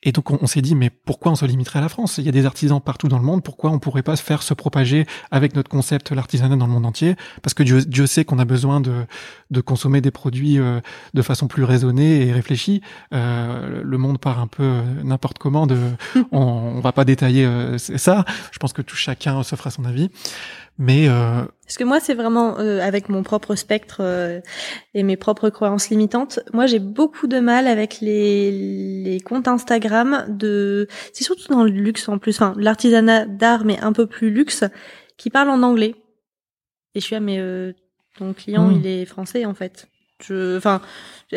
Et donc on, s'est dit, mais pourquoi on se limiterait à la France? Il y a des artisans partout dans le monde, pourquoi on pourrait pas se faire se propager avec notre concept l'artisanat dans le monde entier? Parce que Dieu, Dieu sait qu'on a besoin de, de consommer des produits euh, de façon plus raisonnée et réfléchie. Euh, le monde part un peu euh, n'importe comment. De, on, on va pas détailler euh, ça. Je pense que tout chacun se fera son avis. Mais euh... parce que moi, c'est vraiment euh, avec mon propre spectre euh, et mes propres croyances limitantes. Moi, j'ai beaucoup de mal avec les, les comptes Instagram de. C'est surtout dans le luxe en plus, enfin l'artisanat d'art, mais un peu plus luxe, qui parlent en anglais. Et je suis à mais euh, ton client, hmm. il est français en fait. Je, enfin,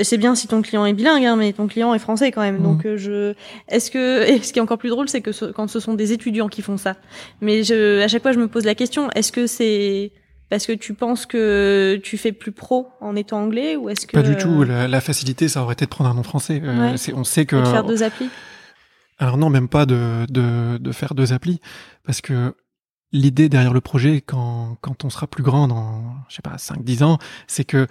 c'est bien si ton client est bilingue, hein, mais ton client est français quand même. Donc, euh, je, est-ce que, et ce qui est encore plus drôle, c'est que ce- quand ce sont des étudiants qui font ça. Mais je, à chaque fois, je me pose la question, est-ce que c'est parce que tu penses que tu fais plus pro en étant anglais ou est-ce que Pas du tout. La, la facilité, ça aurait été de prendre un nom français. Euh, Ouais. c'est- on sait que. de faire deux applis Alors non, même pas de, de, de faire deux applis, parce que l'idée derrière le projet, quand, quand on sera plus grand dans, je sais pas, 5-10 ans, c'est que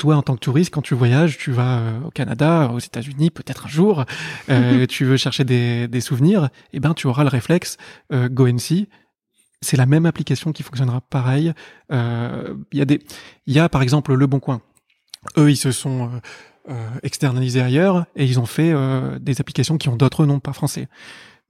toi, en tant que touriste, quand tu voyages, tu vas euh, au Canada, aux États-Unis, peut-être un jour, euh, tu veux chercher des, des souvenirs, et ben tu auras le réflexe euh, GoNC. C'est la même application qui fonctionnera pareil. Euh, Il y a des, il y a par exemple Le Bon Coin. Eux, ils se sont externalisés ailleurs et ils ont fait des applications qui ont d'autres noms, pas français.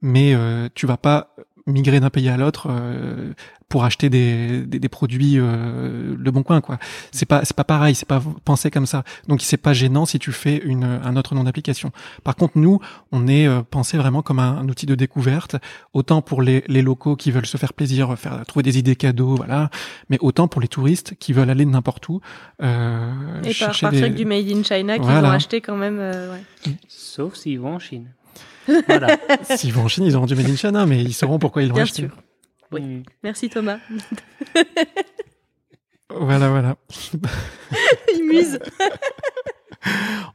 Mais euh, tu vas pas migrer d'un pays à l'autre euh, pour acheter des, des, des produits euh, le bon coin quoi. C'est pas c'est pas pareil, c'est pas pensé comme ça. Donc c'est pas gênant si tu fais une un autre nom d'application. Par contre nous, on est euh, pensé vraiment comme un, un outil de découverte, autant pour les, les locaux qui veulent se faire plaisir, faire trouver des idées cadeaux, voilà, mais autant pour les touristes qui veulent aller n'importe où. Euh, et par partir des- avec du made in China qu'ils Voilà. ont acheté quand même. euh, ouais. Sauf s'ils vont en Chine. Voilà. S'ils vont en Chine, ils auront du Made in China, mais ils sauront pourquoi ils l'ont Bien acheté. sûr. Oui. Mm. Merci Thomas. Voilà, voilà. Il muse.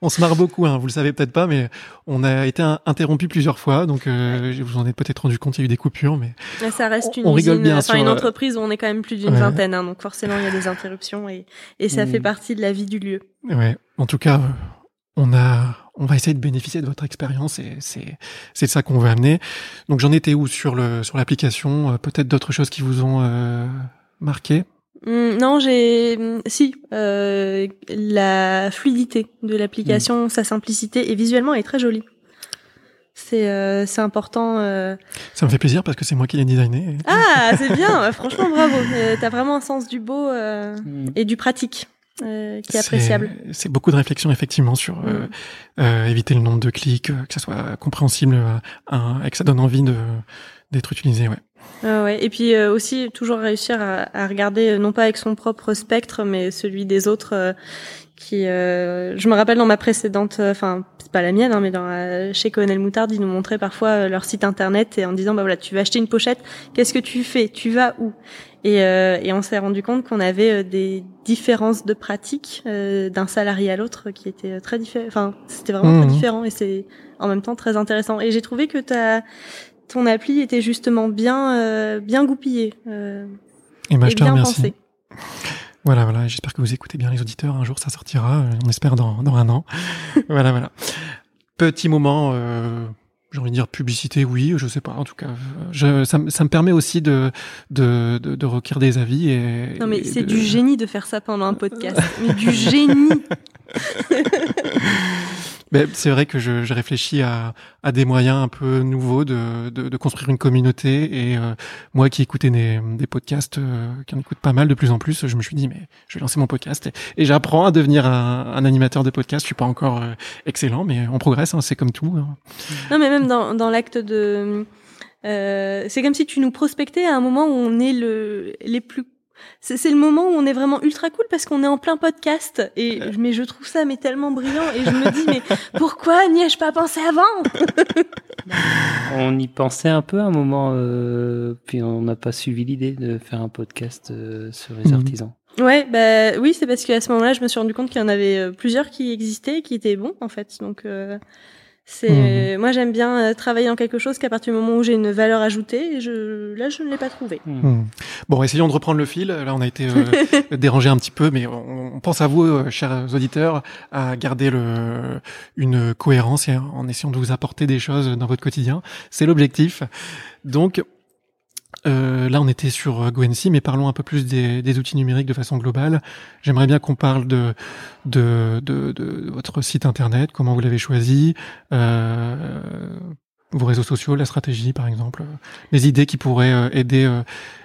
On se marre beaucoup, hein, vous le savez peut-être pas, mais on a été in- interrompu plusieurs fois, donc euh, vous en êtes peut-être rendu compte, il y a eu des coupures, mais Mais Ça reste On- une on rigole usine, bien enfin sur, une entreprise où on est quand même plus d'une Ouais. vingtaine, hein, donc forcément il y a des interruptions et, et ça Mm. fait partie de la vie du lieu. ouais. En tout cas, on a, on va essayer de bénéficier de votre expérience et c'est, c'est ça qu'on veut amener. Donc j'en étais où sur le, sur l'application? Euh, Peut-être d'autres choses qui vous ont euh, marqué? Hum, non, j'ai hum, si euh, la fluidité de l'application, sa simplicité et visuellement elle est très jolie. C'est euh, c'est important. euh. Ça me fait plaisir parce que c'est moi qui l'ai designé. Ah, c'est bien. Franchement, bravo. Euh, T'as vraiment un sens du beau euh, Mm. et du pratique euh, qui est C'est- appréciable. C'est beaucoup de réflexion effectivement sur euh, Mm. euh, éviter le nombre de clics, euh, que ça soit compréhensible euh, et que ça donne envie de d'être utilisé. Ouais. Ah ouais. Et puis euh, aussi toujours réussir à, à regarder non pas avec son propre spectre, mais celui des autres. euh, qui, euh, je me rappelle dans ma précédente, enfin pas la mienne, hein, mais dans la- chez Colonel Moutarde, ils nous montraient parfois euh, leur site internet et en disant bah voilà tu veux acheter une pochette, qu'est-ce que tu fais, tu vas où? Et, euh, et on s'est rendu compte qu'on avait euh, des différences de pratique euh, d'un salarié à l'autre qui étaient euh, très différents. Enfin c'était vraiment très différent et c'est en même temps très intéressant. Et j'ai trouvé que ta ton appli était justement bien euh, bien goupillée euh, Et bah, et bien pensée. Voilà, voilà. J'espère que vous écoutez bien les auditeurs. Un jour, ça sortira. On espère dans, dans un an. voilà, voilà. Petit moment, euh, j'ai envie de dire publicité, oui, je sais pas. En tout cas, je, ça, me- ça me permet aussi de, de, de, de recueillir des avis et. Non mais c'est de- du génie de faire ça pendant un podcast. mais du génie. C'est vrai que je, je réfléchis à, à des moyens un peu nouveaux de, de, de construire une communauté. Et euh, moi qui écoutais des, des podcasts, euh, qui en écoute pas mal de plus en plus, je me suis dit, mais je vais lancer mon podcast. Et, et j'apprends à devenir un, un animateur de podcast. Je suis pas encore euh, excellent, mais on progresse, hein, c'est comme tout. hein. Non mais même dans, dans l'acte de... euh, c'est comme si tu nous prospectais à un moment où on est le, les plus... C'est c'est le moment où on est vraiment ultra cool parce qu'on est en plein podcast et mais je trouve ça mais tellement brillant et je me dis mais pourquoi n'y ai-je pas pensé avant? On y pensait un peu à un moment, euh, puis on n'a pas suivi l'idée de faire un podcast euh, sur les Mhm. artisans. Ouais bah oui c'est parce qu'à ce moment-là je me suis rendu compte qu'il y en avait euh, plusieurs qui existaient et qui étaient bons en fait donc euh, c'est moi j'aime bien euh, travailler dans quelque chose qu'à partir du moment où j'ai une valeur ajoutée et je là je ne l'ai pas trouvé. Mm. Hmm. Bon, essayons de reprendre le fil. Là, on a été euh, dérangé un petit peu, mais on, on pense à vous, euh, chers auditeurs, à garder le, une cohérence et en essayant de vous apporter des choses dans votre quotidien. C'est l'objectif. Donc, euh, là, on était sur euh, GoNC, mais parlons un peu plus des, des outils numériques de façon globale. J'aimerais bien qu'on parle de, de, de, de votre site internet, comment vous l'avez choisi, euh, vos réseaux sociaux, la stratégie, par exemple, les idées qui pourraient aider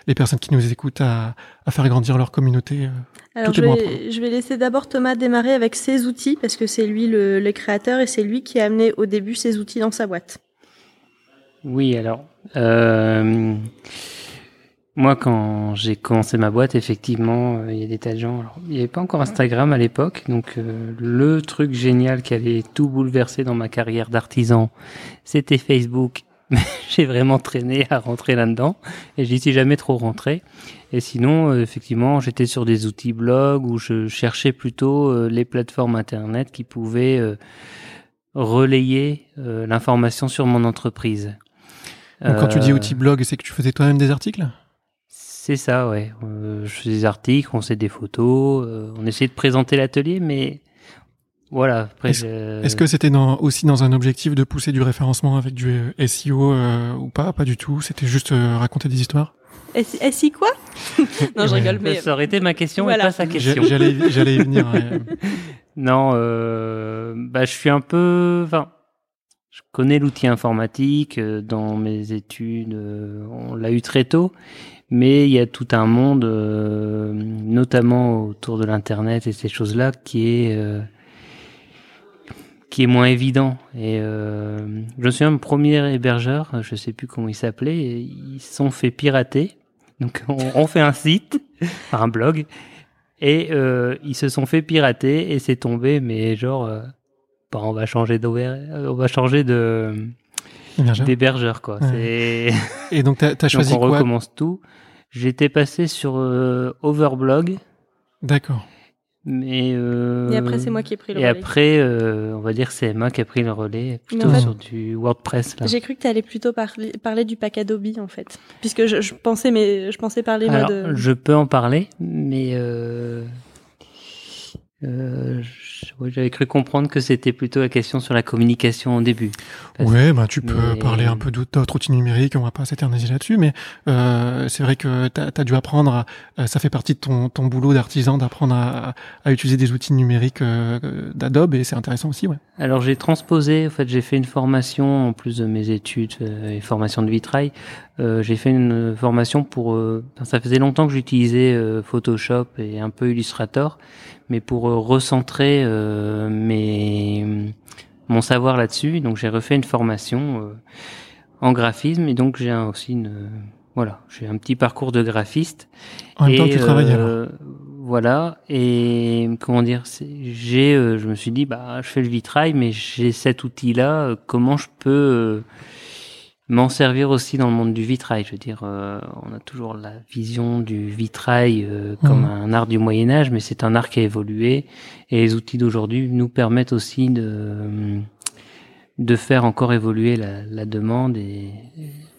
les personnes qui nous écoutent à, à faire grandir leur communauté. Alors je bon vais, je vais laisser d'abord Thomas démarrer avec ses outils parce que c'est lui le, le créateur et c'est lui qui a amené au début ses outils dans sa boîte. Oui, alors, euh, Moi, quand j'ai commencé ma boîte, effectivement, euh, il y a des tas de gens. Il n'y avait pas encore Instagram à l'époque, donc euh, le truc génial qui allait tout bouleverser dans ma carrière d'artisan, c'était Facebook. j'ai vraiment traîné à rentrer là-dedans et j'y suis jamais trop rentré. Et sinon, effectivement, j'étais sur des outils blog où je cherchais plutôt les plateformes internet qui pouvaient relayer l'information sur mon entreprise. Donc, quand tu dis outils blog, c'est que tu faisais toi-même des articles? C'est ça, ouais. Euh, je fais des articles, on fait des photos, euh, on essaie de présenter l'atelier, mais voilà. Est-ce que c'était aussi dans un objectif de pousser du référencement avec du euh, SEO ou pas? Pas du tout. C'était juste raconter des histoires? SI quoi? Non, je rigole, mais ça aurait été ma question et pas sa question. J'allais, j'allais y venir. non, bah je suis un peu, enfin, je connais l'outil informatique dans mes études. on l'a eu très tôt, mais il y a tout un monde, euh, notamment autour de l'internet et ces choses-là, qui est euh, qui est moins évident. Et euh, je suis un premier hébergeur, je sais plus comment il s'appelait, ils se sont fait pirater. Donc on, fait un site, un blog, et euh, ils se sont fait pirater et c'est tombé, mais genre, bah, on va changer on va changer de d'hébergeur quoi. Et donc tu as, choisi donc on recommence tout. J'étais passé sur euh, Overblog. D'accord. Mais euh, et après c'est moi qui ai pris le et relais. Et après euh, on va dire c'est Emma qui a pris le relais plutôt sur du WordPress J'ai cru que tu allais plutôt parler, parler du pack Adobe en fait puisque je, je pensais mais je pensais parler Alors, moi de je peux en parler mais euh, euh, j'avais cru comprendre que c'était plutôt la question sur la communication au début. Ouais, bah tu peux parler un peu d'autres outils numériques, on va pas s'éterniser là-dessus, mais euh, c'est vrai que tu as, dû apprendre, à, ça fait partie de ton, ton boulot d'artisan, d'apprendre à, à, utiliser des outils numériques euh, d'Adobe, et c'est intéressant aussi, ouais. Alors j'ai transposé, en fait j'ai fait une formation, en plus de mes études euh, et formation de vitrail, euh, j'ai fait une formation pour, ça faisait longtemps que j'utilisais Photoshop et un peu Illustrator, mais pour euh, recentrer euh, mes, mon savoir là-dessus. Donc j'ai refait une formation euh, en graphisme et donc j'ai aussi une voilà, j'ai un petit parcours de graphiste. En même temps, tu travailles Voilà, et comment dire, j'ai, je me suis dit, bah, je fais le vitrail, mais j'ai cet outil-là, comment je peux m'en servir aussi dans le monde du vitrail. Je veux dire, euh, on a toujours la vision du vitrail euh, comme mmh. un art du Moyen Âge, mais c'est un art qui a évolué et les outils d'aujourd'hui nous permettent aussi de de faire encore évoluer la, la demande et,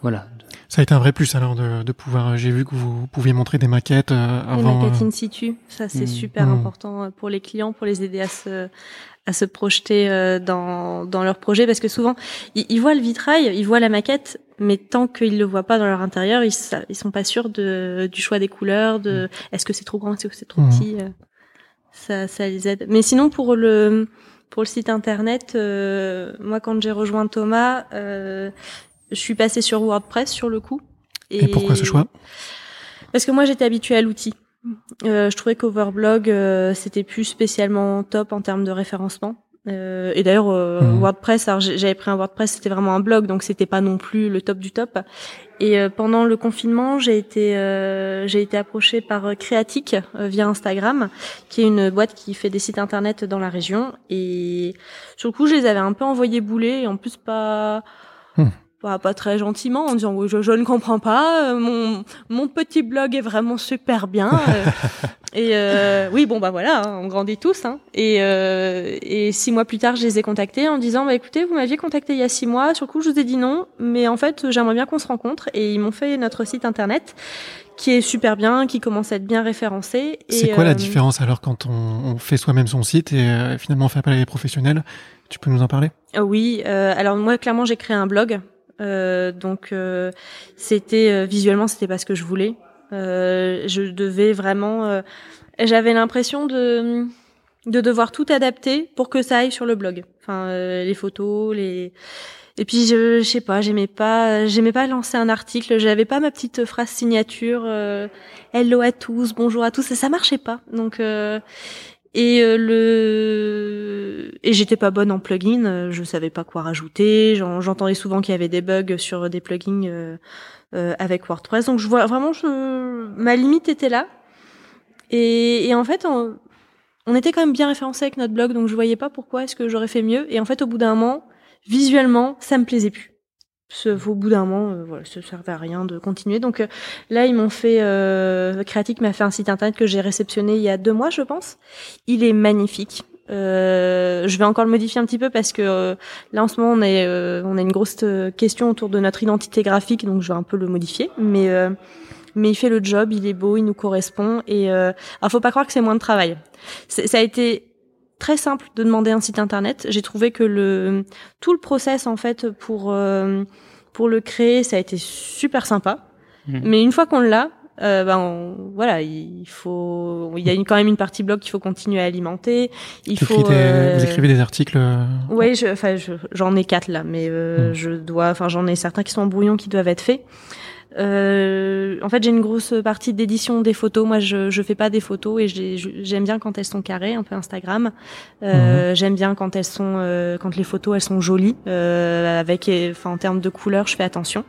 voilà. Ça a été un vrai plus alors de, de pouvoir. J'ai vu que vous pouviez montrer des maquettes euh, avant. Des maquettes in situ, ça c'est mmh. super mmh. important pour les clients, pour les aider à se à se projeter euh, dans, dans leur projet parce que souvent ils, voient le vitrail, ils voient la maquette, mais tant qu'ils le voient pas dans leur intérieur, ils ils sont pas sûrs de du choix des couleurs, de mm. est-ce que c'est trop grand, est-ce que c'est trop mm. petit. Euh, ça ça les aide. Mais sinon pour le pour le site internet, euh, moi quand j'ai rejoint Thomas, je suis passée sur WordPress sur le coup. Et, et pourquoi ce choix? Parce que moi j'étais habituée à l'outil. Euh, je trouvais qu'Overblog euh, c'était plus spécialement top en termes de référencement. Euh, et d'ailleurs mhm. WordPress, alors j'avais pris un WordPress, c'était vraiment un blog, donc c'était pas non plus le top du top. Et pendant le confinement, j'ai été j'ai été approchée par Creatic via Instagram, qui est une boîte qui fait des sites internet dans la région. Et sur le coup, je les avais un peu envoyés bouler, et en plus pas hmm pas, pas très gentiment en disant oui je, je ne comprends pas euh, mon mon petit blog est vraiment super bien euh, et euh, oui bon bah voilà hein, on grandit tous hein, et euh, et six mois plus tard je les ai contactés en disant bah écoutez vous m'aviez contacté il y a six mois sur le coup je vous ai dit non mais en fait j'aimerais bien qu'on se rencontre. Et ils m'ont fait notre site internet qui est super bien, qui commence à être bien référencé. C'est quoi la différence alors quand on, on fait soi-même son site et finalement on fait appel à des professionnels? Tu peux nous en parler? Oui, alors moi clairement j'ai créé un blog. euh, donc euh, c'était euh, visuellement c'était pas ce que je voulais. je devais vraiment. J'avais l'impression de de devoir tout adapter pour que ça aille sur le blog. Enfin les photos, les et puis je, je sais pas, j'aimais pas, j'aimais pas lancer un article, j'avais pas ma petite phrase signature, hello à tous, bonjour à tous, et ça marchait pas. Donc et le et j'étais pas bonne en plugin, je savais pas quoi rajouter. J'entendais souvent qu'il y avait des bugs sur des plugins avec WordPress. Donc je vois vraiment, je, ma limite était là. Et, et en fait, on, on était quand même bien référencé avec notre blog, donc je voyais pas pourquoi est-ce que j'aurais fait mieux. Et en fait, au bout d'un moment, visuellement, ça me plaisait plus. Ce, au bout d'un moment, euh, voilà, ça servait à rien de continuer. Donc euh, là, ils m'ont fait, euh, m'a fait un site internet que j'ai réceptionné il y a deux mois, je pense. Il est magnifique. Euh, je vais encore le modifier un petit peu parce que là en ce moment on est on a une grosse question autour de notre identité graphique donc je vais un peu le modifier mais mais il fait le job, il est beau, il nous correspond et euh, alors faut pas croire que c'est moins de travail. Ça a été très simple de demander un site internet. J'ai trouvé que le tout le process en fait pour euh, pour le créer, ça a été super sympa. Mmh. Mais une fois qu'on l'a, euh, ben voilà, il faut, il y a une, quand même une partie blog qu'il faut continuer à alimenter. Il faut. Euh, vous écrivez des articles. Oui, enfin, j'en ai quatre là, mais mmh. je dois, enfin, j'en ai certains qui sont en brouillon qui doivent être faits. Euh, en fait, j'ai une grosse partie d'édition des photos. Moi, je je fais pas des photos et j'aime bien quand elles sont carrées, un peu Instagram. Euh, mhm. J'aime bien quand elles sont, euh, quand les photos elles sont jolies, euh, avec, enfin en termes de couleurs, je fais attention.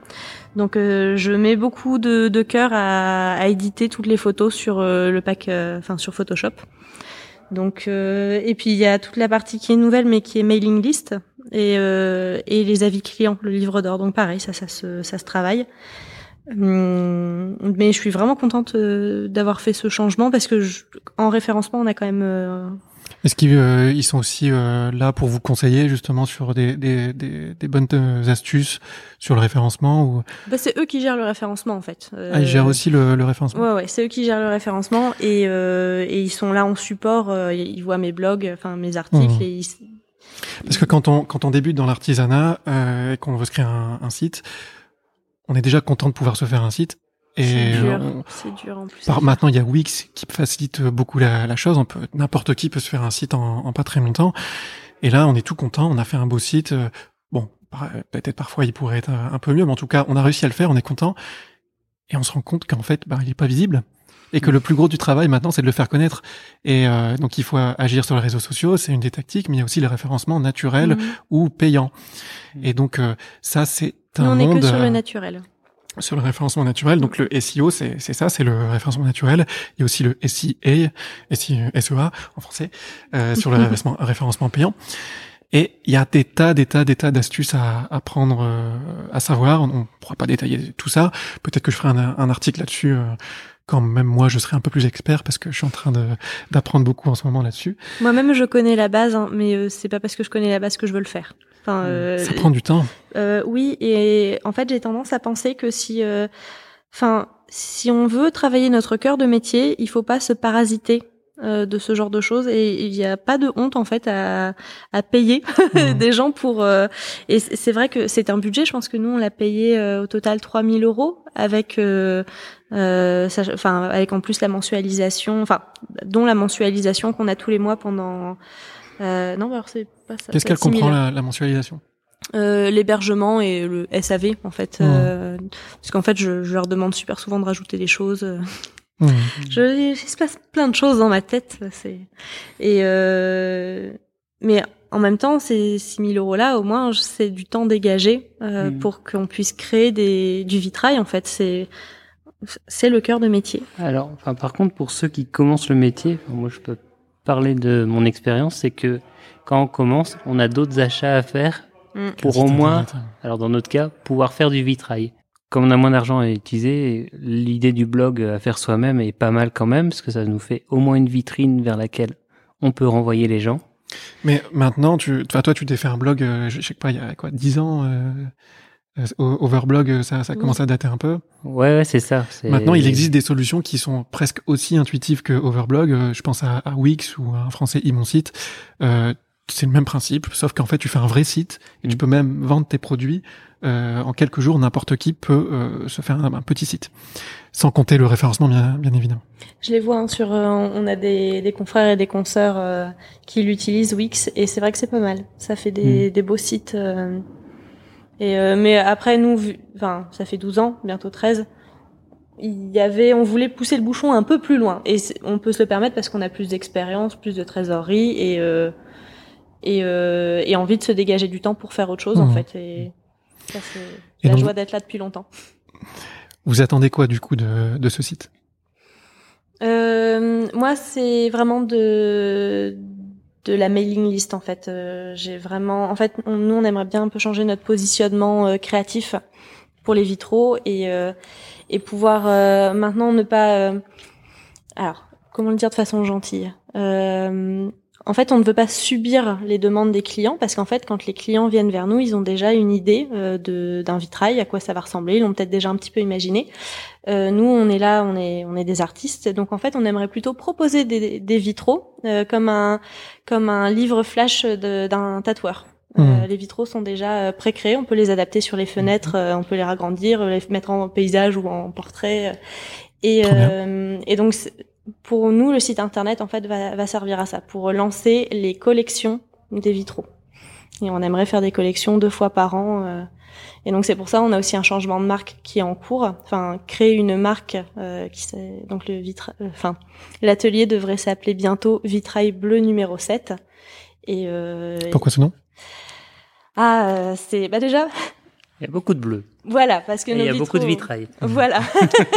Donc, euh, je mets beaucoup de, de cœur à, à, éditer toutes les photos sur le pack, enfin sur Photoshop. Donc, et puis il y a toute la partie qui est nouvelle, mais qui est mailing list et, et les avis clients, le livre d'or. Donc pareil, ça, ça se, ça se travaille. Hum, mais je suis vraiment contente euh, d'avoir fait ce changement parce que en référencement, on a quand même. Euh, Est-ce qu'ils euh, ils sont aussi là pour vous conseiller justement sur des, des, des, des bonnes astuces sur le référencement ou? Bah, C'est eux qui gèrent le référencement en fait. ah, ils gèrent aussi le, le référencement Ouais, ouais c'est eux qui gèrent le référencement et, et ils sont là en support. ils voient mes blogs, enfin mes articles mmh. et ils... Parce que quand on, quand on débute dans l'artisanat et qu'on veut se créer un, un site, on est déjà content de pouvoir se faire un site. Et c'est dur, c'est dur en plus. Par, maintenant, il y a Wix qui facilite beaucoup la, la chose. On peut, n'importe qui peut se faire un site en, en, pas très longtemps. Et là, on est tout content. On a fait un beau site. Bon, peut-être parfois il pourrait être un peu mieux, mais en tout cas, on a réussi à le faire. On est content. Et on se rend compte qu'en fait, bah, il est pas visible. Et que le plus gros du travail maintenant, c'est de le faire connaître. Et euh, donc, il faut agir sur les réseaux sociaux, c'est une des tactiques, mais il y a aussi le référencement naturel mmh. ou payant. Et donc, euh, ça, c'est un on n'est que sur le naturel. Sur le référencement naturel, donc le SEO, c'est ça, c'est le référencement naturel. Il y a aussi le SEA, SEA en français, euh, sur le référencement, référencement payant. Et il y a des tas, des tas, des tas d'astuces à, à prendre, euh, à savoir. On ne pourra pas détailler tout ça. Peut-être que je ferai un, un article là-dessus euh, quand même moi je serai un peu plus expert parce que je suis en train d'apprendre beaucoup en ce moment là-dessus. Moi-même je connais la base, hein, mais euh, c'est pas parce que je connais la base que je veux le faire. Enfin, euh, ça prend du temps. Euh, oui, et en fait j'ai tendance à penser que si, euh, enfin, si on veut travailler notre cœur de métier, il faut pas se parasiter euh, de ce genre de choses et il n'y a pas de honte en fait à, à payer mmh. des gens pour euh, et c'est vrai que c'est un budget je pense que nous on l'a payé euh, au total 3000 euros avec enfin avec en plus la mensualisation enfin dont la mensualisation qu'on a tous les mois pendant non alors c'est pas ça qu'est-ce qu'elle comprend la, la mensualisation? Euh, l'hébergement et le SAV en fait mmh. euh, parce qu'en fait je, je, leur demande super souvent de rajouter des choses Mmh. Je, il se passe plein de choses dans ma tête. C'est et euh, mais en même temps, ces 6000 euros là, au moins, c'est du temps dégagé euh, mmh. pour qu'on puisse créer des, du vitrail. En fait, c'est c'est le cœur de métier. Alors, enfin, par contre, pour ceux qui commencent le métier, moi, je peux parler de mon expérience, c'est que quand on commence, on a d'autres achats à faire mmh. pour au moins, alors dans notre cas, pouvoir faire du vitrail comme on a moins d'argent à utiliser, l'idée du blog à faire soi-même est pas mal quand même, parce que ça nous fait au moins une vitrine vers laquelle on peut renvoyer les gens. Mais maintenant, tu, toi, tu t'es fait un blog, euh, je sais pas, il y a quoi, 10 ans euh, euh Overblog, ça, ça commence à dater un peu. Ouais, ouais c'est ça. Maintenant, il existe des solutions qui sont presque aussi intuitives que Overblog. Je pense à, à Wix ou à un français e site. Euh, c'est le même principe, sauf qu'en fait, tu fais un vrai site et tu mm. peux même vendre tes produits euh, en quelques jours, n'importe qui peut euh, se faire un, petit site, sans compter le référencement, bien, bien évidemment. Je les vois hein, sur, euh, on a des, des, confrères et des consoeurs qui l'utilisent Wix, et c'est vrai que c'est pas mal. Ça fait des, hmm. des beaux sites. et mais après, nous, enfin, ça fait 12 ans, bientôt 13 il y avait, on voulait pousser le bouchon un peu plus loin et on peut se le permettre parce qu'on a plus d'expérience, plus de trésorerie et et, et envie de se dégager du temps pour faire autre chose en Mhm. fait. Et ça, c'est la donc- joie d'être là depuis longtemps. Vous attendez quoi du coup de, de ce site? Euh, moi, c'est vraiment de de la mailing list en fait. Euh, J'ai vraiment, en fait, on- nous on aimerait bien un peu changer notre positionnement euh, créatif pour les vitraux et euh, et pouvoir euh, maintenant ne pas. euh, alors, comment le dire de façon gentille? Euh, En fait, on ne veut pas subir les demandes des clients parce qu'en fait, quand les clients viennent vers nous, ils ont déjà une idée euh, de d'un vitrail, à quoi ça va ressembler. Ils l'ont peut-être déjà un petit peu imaginé. Euh, nous, on est là, on est, on est des artistes, donc en fait, on aimerait plutôt proposer des, des vitraux euh, comme un, comme un livre flash d'un tatoueur. Euh, Mhm. les vitraux sont déjà euh, pré-créés, on peut les adapter sur les fenêtres, euh, on peut les agrandir, les mettre en paysage ou en portrait. Et, euh, et donc, pour nous, le site internet en fait va, va servir à ça, pour lancer les collections des vitraux. Et on aimerait faire des collections deux fois par an. euh, et donc c'est pour ça on a aussi un changement de marque qui est en cours. Enfin, créer une marque euh, qui s'est- donc le vitra... euh, enfin l'atelier devrait s'appeler bientôt Vitrail bleu numéro 7. Et euh, Pourquoi ce nom? Ah euh, c'est bah déjà Il y a beaucoup de bleu. Voilà parce que il y a beaucoup de vitrail. Voilà.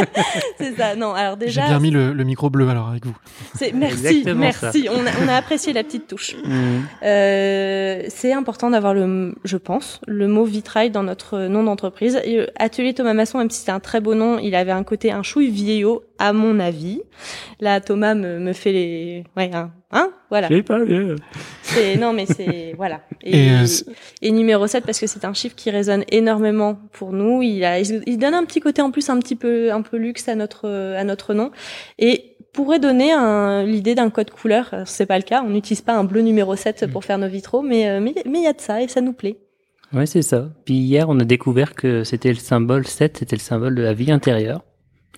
c'est ça. Non, alors J'ai déjà bien mis le, le micro bleu alors avec vous. c'est merci, Exactement merci. On a, on a apprécié la petite touche. Mhm. Euh, c'est important d'avoir le, je pense, le mot vitrail dans notre nom d'entreprise. Euh, Atelier Thomas Masson, même si c'est un très beau nom, il avait un côté un chouille vieillot, à mon avis. Là, Thomas me, me fait les, ouais, hein, hein voilà. J'ai pas vu. C'est, non, mais c'est, voilà. Et, Et, euh, et, numéro 7 parce que c'est un chiffre qui résonne énormément pour nous. Il a, il, donne un petit côté en plus un petit peu, un peu luxe à notre, à notre nom. Et pourrait donner un- l'idée d'un code couleur. C'est pas le cas. On n'utilise pas un bleu numéro 7 pour faire nos vitraux, mais, euh, mais, mais il y a de ça et ça nous plaît. Ouais, c'est ça. Puis hier, on a découvert que c'était le symbole 7, c'était le symbole de la vie intérieure.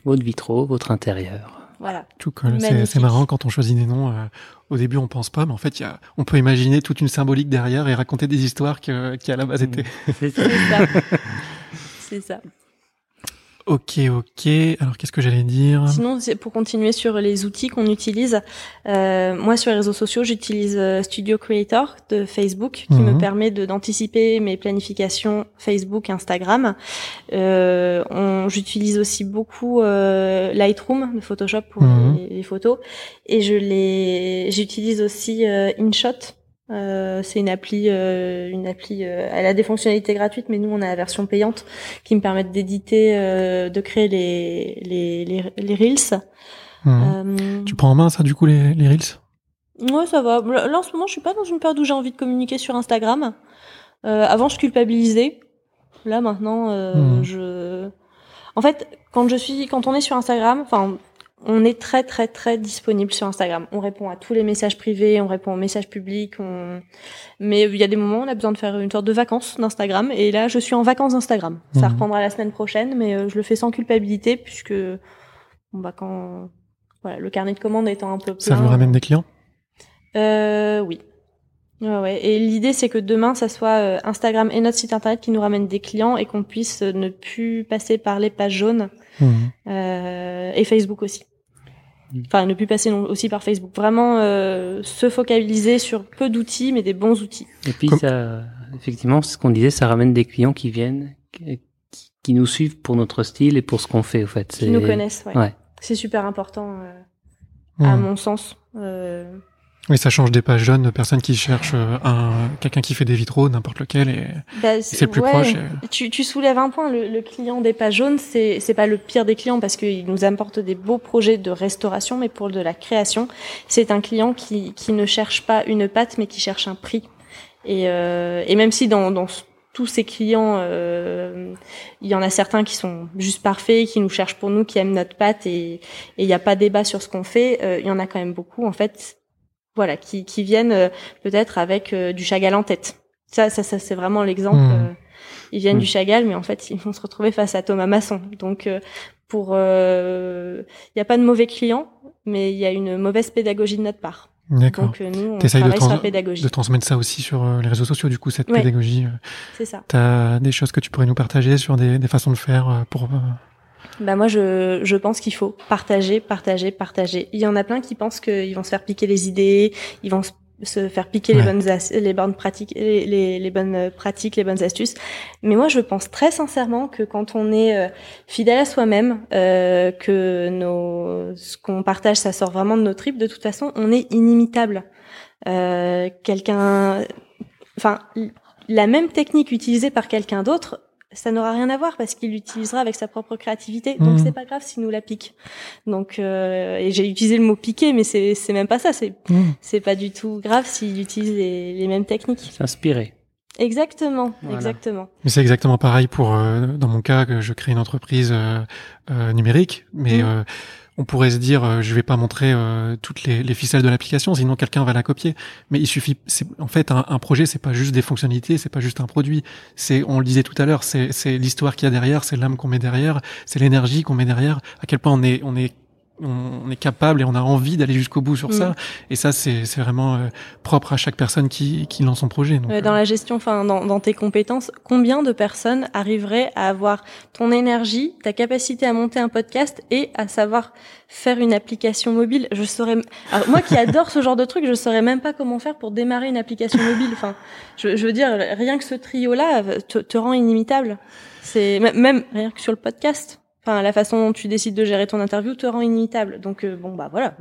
Votre vitraux, votre intérieur. Voilà. Tout colle. C'est- marrant quand on choisit des noms. euh, au début, on pense pas, mais en fait, il y a, on peut imaginer toute une symbolique derrière et raconter des histoires que, qui à la base étaient. C'est ça. C'est ça. Ok, ok. Alors, qu'est-ce que j'allais dire? Sinon, c'est pour continuer sur les outils qu'on utilise, euh, moi sur les réseaux sociaux, j'utilise euh, Studio Creator de Facebook qui Mhm. me permet de d'anticiper mes planifications Facebook, Instagram. Euh, J'utilise aussi beaucoup euh, Lightroom de Photoshop pour Mhm. les, les photos et je les j'utilise aussi euh, InShot. Euh, c'est une appli, euh, une appli. euh, elle a des fonctionnalités gratuites, mais nous on a la version payante qui me permettent d'éditer, euh, de créer les les les, les reels. Mhm. Euh, Tu prends en main ça, du coup, les, les Reels? Ouais, ça va. Là, en ce moment, je suis pas dans une période où j'ai envie de communiquer sur Instagram. Euh, avant, je culpabilisais. Là, maintenant, euh, Mhm. je. En fait, quand je suis, quand on est sur Instagram, enfin, on est très, très, très disponible sur Instagram. On répond à tous les messages privés, on répond aux messages publics. On... Mais il y a des moments où on a besoin de faire une sorte de vacances d'Instagram. Et là, je suis en vacances d'Instagram. Ça Mhm. reprendra la semaine prochaine, mais euh, je le fais sans culpabilité puisque, bon, bah, quand, voilà, le carnet de commandes étant un peu plein. Ça vous ramène des clients? Euh, oui. Ouais, ouais. Et l'idée, c'est que demain, ça soit euh, Instagram et notre site internet qui nous ramènent des clients et qu'on puisse euh, ne plus passer par les pages jaunes Mhm. euh, et Facebook aussi. Enfin, ne plus passer non- aussi par Facebook. Vraiment euh, se focaliser sur peu d'outils, mais des bons outils. Et puis Comme- ça, effectivement, ce qu'on disait, ça ramène des clients qui viennent, qui, qui nous suivent pour notre style et pour ce qu'on fait, au fait. Qui nous connaissent. Ouais. Ouais. C'est super important, euh, à mon sens. Euh, Oui, ça change des pages jeunes de personnes qui cherchent euh, un, quelqu'un qui fait des vitraux, n'importe lequel, et Bah, c'est plus ouais. proche. et- Tu, tu soulèves un point, le, le client des pages jaunes, c'est c'est pas le pire des clients parce qu'il nous apporte des beaux projets de restauration, mais pour de la création, c'est un client qui, qui ne cherche pas une pâte, mais qui cherche un prix. Et, euh, et même si dans, dans tous ces clients, euh, il y en a certains qui sont juste parfaits, qui nous cherchent pour nous, qui aiment notre pâte, et il n'y a pas débat sur ce qu'on fait. euh, Il y en a quand même beaucoup, en fait, voilà, qui, qui viennent euh, peut-être avec euh, du Chagall en tête. Ça, ça, ça c'est vraiment l'exemple. Hmm. euh, ils viennent Hmm. du Chagall, mais en fait, ils vont se retrouver face à Thomas Masson. Donc, euh, pour, euh, il n'y a pas de mauvais clients, mais il y a une mauvaise pédagogie de notre part. D'accord. Donc, euh, nous, on T'essayes de, travaille sur la pédagogie. de transmettre ça aussi sur euh, les réseaux sociaux, du coup, cette Ouais. pédagogie. euh. C'est ça. T'as des choses que tu pourrais nous partager sur des, des façons de faire pour. Euh, Bah moi, je, je pense qu'il faut partager, partager, partager. Il y en a plein qui pensent qu'ils vont se faire piquer les idées, ils vont se- se faire piquer les bonnes les bonnes pratiques les, les, les, bonnes pratiques les bonnes astuces. Mais moi je pense très sincèrement que quand on est euh, fidèle à soi-même euh, que nos ce qu'on partage ça sort vraiment de nos tripes de toute façon on est inimitable. Euh, quelqu'un enfin la même technique utilisée par quelqu'un d'autre ça n'aura rien à voir parce qu'il l'utilisera avec sa propre créativité. Donc mmh. c'est pas grave s'il nous la pique. Donc euh, et j'ai utilisé le mot piquer, mais c'est c'est même pas ça. C'est mmh. c'est pas du tout grave s'il utilise les, les mêmes techniques. S'inspirer. Exactement, exactement. Mais c'est exactement pareil pour euh, dans mon cas que je crée une entreprise euh, euh numérique, mais mmh on pourrait se dire euh, je vais pas montrer euh, toutes les, les, ficelles de l'application sinon quelqu'un va la copier. Mais il suffit c'est en fait un, un projet c'est pas juste des fonctionnalités c'est pas juste un produit. C'est on le disait tout à l'heure c'est c'est l'histoire qu'il y a derrière c'est l'âme qu'on met derrière c'est l'énergie qu'on met derrière. À quel point on est on est on est capable et on a envie d'aller jusqu'au bout sur ça. Mm. Et ça, c'est vraiment euh, propre à chaque personne qui, qui lance son projet. Donc, dans euh. la gestion, enfin, dans, dans, tes compétences, combien de personnes arriveraient à avoir ton énergie, ta capacité à monter un podcast et à savoir faire une application mobile? Je saurais. moi qui adore ce genre de truc, je saurais même pas comment faire pour démarrer une application mobile. Enfin, je, je veux dire, rien que ce trio-là te, te rend inimitable. C'est même rien que sur le podcast. Enfin, la façon dont tu décides de gérer ton interview te rend inimitable. Donc, euh, bon, bah voilà.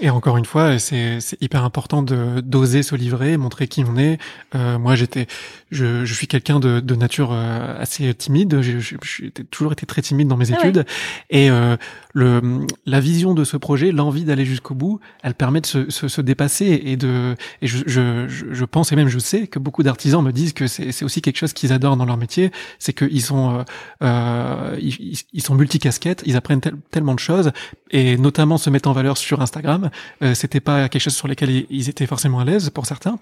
Et encore une fois, c'est hyper important de d'oser se livrer, montrer qui on est. Euh, moi, j'étais, je, je, suis quelqu'un de, de nature euh, assez timide. J'ai toujours été très timide dans mes ah études. Et euh, le la vision de ce projet, l'envie d'aller jusqu'au bout, elle permet de se, se, se, dépasser et de. Et je, je, je pense et même je sais que beaucoup d'artisans me disent que c'est aussi quelque chose qu'ils adorent dans leur métier, c'est qu'ils sont euh, euh ils, ils, sont multicasquettes, ils apprennent tellement de choses et notamment se mettre en valeur sur Instagram. Euh, C'était pas quelque chose sur lequel ils, étaient forcément à l'aise pour certains.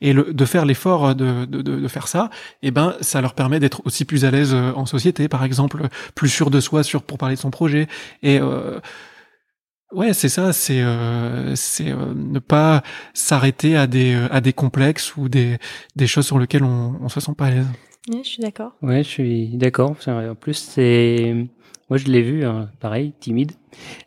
Et le, de faire l'effort de, de, de, faire ça, eh ben ça leur permet d'être aussi plus à l'aise euh, en société, par exemple, plus sûr de soi, sûr pour parler de son projet. Et euh, Ouais, c'est ça, c'est euh, c'est euh, ne pas s'arrêter à des à des complexes ou des des choses sur lesquelles on on se sent pas à l'aise. Oui, je suis d'accord. Ouais, je suis d'accord. En plus, c'est moi, je l'ai vu, hein, pareil, timide.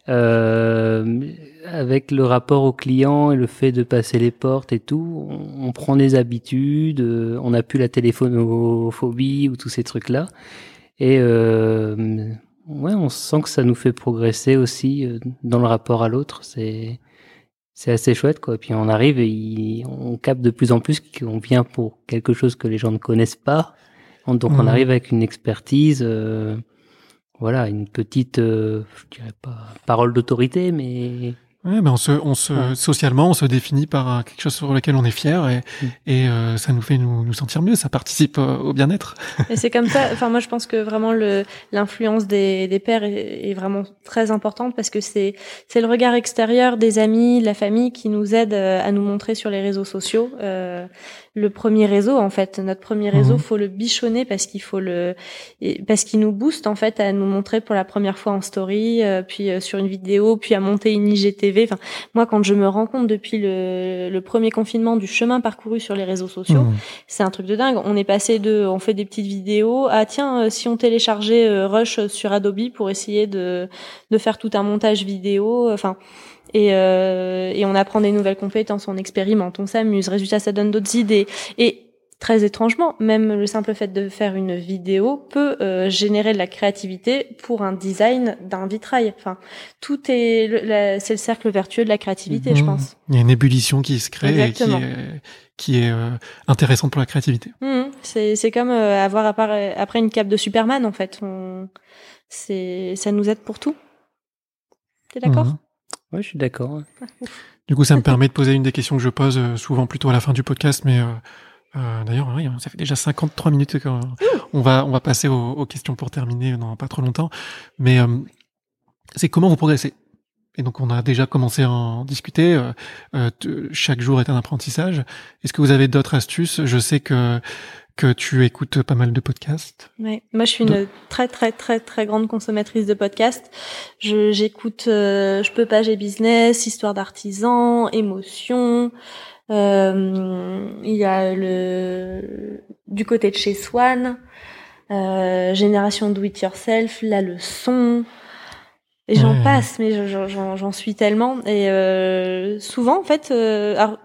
Euh, avec le rapport au client et le fait de passer les portes et tout, on, prend des habitudes, euh, on n'a plus la téléphonophobie ou tous ces trucs-là. Et euh, ouais, on sent que ça nous fait progresser aussi euh, dans le rapport à l'autre. C'est c'est assez chouette quoi. Et puis on arrive et on capte de plus en plus qu'on vient pour quelque chose que les gens ne connaissent pas. Donc on mmh. arrive avec une expertise. Euh, voilà, une petite, euh, je dirais pas parole d'autorité, mais Ouais, ben on se, on se, socialement, on se définit par quelque chose sur lequel on est fier et, mm. et euh, ça nous fait nous, nous sentir mieux, ça participe euh, au bien-être. Et c'est comme ça. Enfin, moi, je pense que vraiment l'influence des, des pères est, est, vraiment très importante parce que c'est c'est le regard extérieur des amis, de la famille qui nous aide à nous montrer sur les réseaux sociaux. Euh, le premier réseau en fait notre premier réseau mhm. faut le bichonner parce qu'il faut le parce qu'il nous booste en fait à nous montrer pour la première fois en story euh, puis euh, sur une vidéo puis à monter une IGTV enfin moi quand je me rends compte depuis le, le premier confinement du chemin parcouru sur les réseaux sociaux mhm. c'est un truc de dingue on est passé de on fait des petites vidéos ah tiens euh, si on téléchargeait Rush sur Adobe pour essayer de de faire tout un montage vidéo enfin et, euh, et on apprend des nouvelles compétences, on expérimente, on s'amuse. Résultat, ça donne d'autres idées. Et très étrangement, même le simple fait de faire une vidéo peut euh, générer de la créativité pour un design d'un vitrail. Enfin, tout est, c'est le cercle vertueux de la créativité, je mhm. pense. Il y a une ébullition qui se crée et qui est, qui est euh, intéressante pour la créativité. Mhm. C'est, c'est comme euh, avoir après une cape de Superman en fait. On, c'est, ça nous aide pour tout. T'es d'accord? Mhm. Oui, je suis d'accord. Du coup, ça me permet de poser une des questions que je pose euh, souvent plutôt à la fin du podcast, mais euh, euh, d'ailleurs, oui, ça fait déjà 53 minutes qu'on va on va passer aux, questions pour terminer dans pas trop longtemps. Mais c'est comment vous progressez? Et donc on a déjà commencé à en discuter. chaque jour est un apprentissage. Est-ce que vous avez d'autres astuces? Je sais que que tu écoutes pas mal de podcasts. Ouais. Moi, je suis une très très très très grande consommatrice de podcasts. Je j'écoute, euh, je peux pas j'ai business, histoire d'artisan, émotion. Euh, il y a le du côté de chez Swan, euh, génération do it yourself, la leçon. Et j'en passe, mais j'en suis tellement. Et euh, souvent, en fait, alors,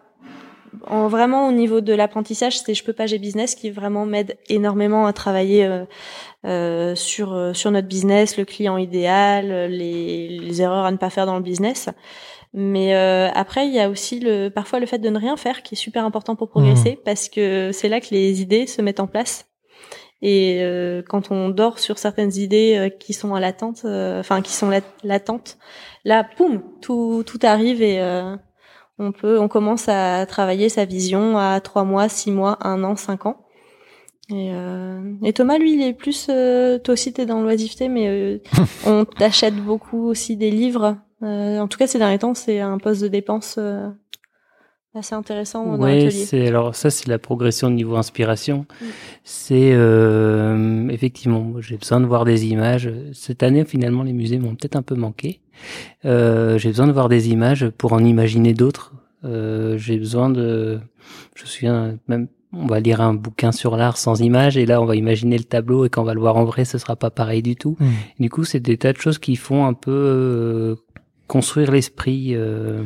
en, vraiment au niveau de l'apprentissage, c'est je peux pas j'ai business qui vraiment m'aide énormément à travailler euh, euh, sur euh, sur notre business, le client idéal, les, les, erreurs à ne pas faire dans le business. Mais euh, après, il y a aussi le parfois le fait de ne rien faire qui est super important pour progresser mmh. parce que c'est là que les idées se mettent en place. Et euh, quand on dort sur certaines idées qui sont à l'attente, enfin qui sont latentes, là, poum, tout tout arrive et on peut, on commence à travailler sa vision à trois mois, six mois, un an, cinq ans. Et, euh, et Thomas, lui, il est plus. Euh, toi aussi, t'es dans l'oisiveté, mais euh, on t'achète beaucoup aussi des livres. Euh, en tout cas, ces derniers temps, c'est un poste de dépense euh, assez intéressant dans l'atelier. c'est alors ça, c'est la progression au niveau inspiration. Mm. C'est euh, effectivement, j'ai besoin de voir des images. Cette année, finalement, les musées m'ont peut-être un peu manqué. Euh, j'ai besoin de voir des images pour en imaginer d'autres. Euh, j'ai besoin de, je suis un, même, on va lire un bouquin sur l'art sans images et là on va imaginer le tableau et quand on va le voir en vrai, ce sera pas pareil du tout. Hmm. Du coup, c'est des tas de choses qui font un peu euh, construire l'esprit, euh,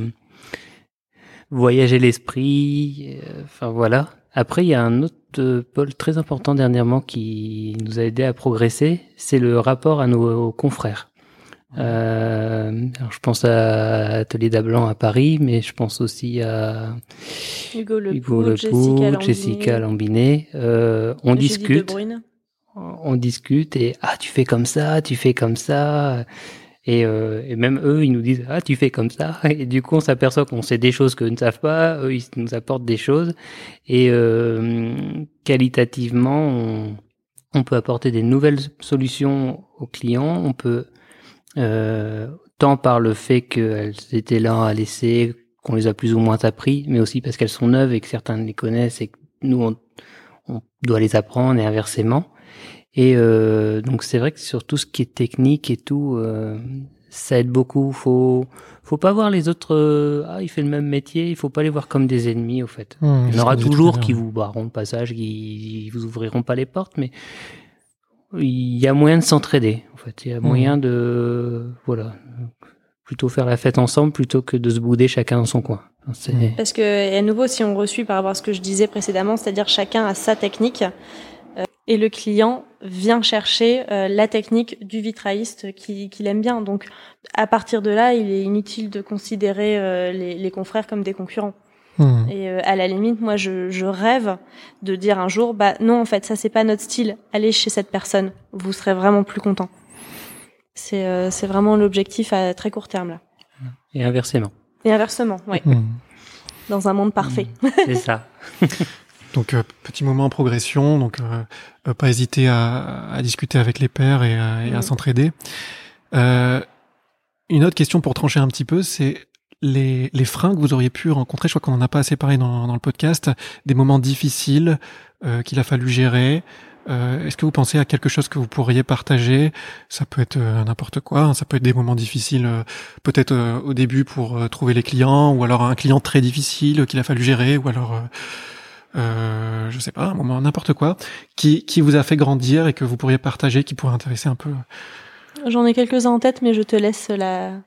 voyager l'esprit. Euh, enfin voilà. Après, il y a un autre pôle très important dernièrement qui nous a aidé à progresser, c'est le rapport à nos confrères. Euh, je pense à Atelier d'Ablan à Paris, mais je pense aussi à Hugo Le, Hugo Jessica, Jessica Lambiné. Euh, on discute, on discute et ah tu fais comme ça, tu fais comme ça. Et, euh, et, même eux, ils nous disent ah tu fais comme ça. Et du coup, on s'aperçoit qu'on sait des choses qu'eux ne savent pas. Eux, ils nous apportent des choses. Et euh, qualitativement, on, peut apporter des nouvelles solutions aux clients. On peut euh, tant par le fait qu'elles étaient là à laisser, qu'on les a plus ou moins appris, mais aussi parce qu'elles sont neuves et que certains les connaissent et que nous, on doit les apprendre et inversement. Et euh, donc c'est vrai que sur tout ce qui est technique et tout, euh, ça aide beaucoup. Faut faut pas voir les autres. Euh, ah, il fait le même métier. Il faut pas les voir comme des ennemis au fait. Mmh, il y en aura toujours qui vous barreront le passage, qui vous ouvriront pas les portes, mais il y a moyen de s'entraider. En fait, il y a moyen mmh. de voilà plutôt faire la fête ensemble plutôt que de se bouder chacun dans son coin. Mmh. Parce que à nouveau, si on reçut par rapport à ce que je disais précédemment, c'est-à-dire chacun a sa technique et le client vient chercher euh, la technique du vitrailliste qu'il aime bien. Donc à partir de là, il est inutile de considérer euh, les, les confrères comme des concurrents. Hmm. Et euh, à la limite, moi, je, je, rêve de dire un jour, bah non, en fait, ça c'est pas notre style. Allez chez cette personne, vous serez vraiment plus content. C'est euh, c'est vraiment l'objectif à très court terme là. Et inversement. Et inversement, oui. Hmm. Dans un monde parfait. Hmm. C'est ça. donc euh, petit moment en progression, donc pas hésiter à, à, discuter avec les pairs et, et à s'entraider. une autre question pour trancher un petit peu, c'est les, les, freins que vous auriez pu rencontrer, je crois qu'on en a pas assez parlé dans, dans le podcast, des moments difficiles euh, qu'il a fallu gérer. Euh, Est-ce que vous pensez à quelque chose que vous pourriez partager? Ça peut être euh, n'importe quoi, hein. ça peut être des moments difficiles, euh, peut-être euh, au début pour trouver les clients, ou alors un client très difficile qu'il a fallu gérer, ou alors euh, je sais pas, un moment n'importe quoi, qui, qui vous a fait grandir et que vous pourriez partager, qui pourrait intéresser un peu. J'en ai quelques-uns en tête, mais je te laisse la,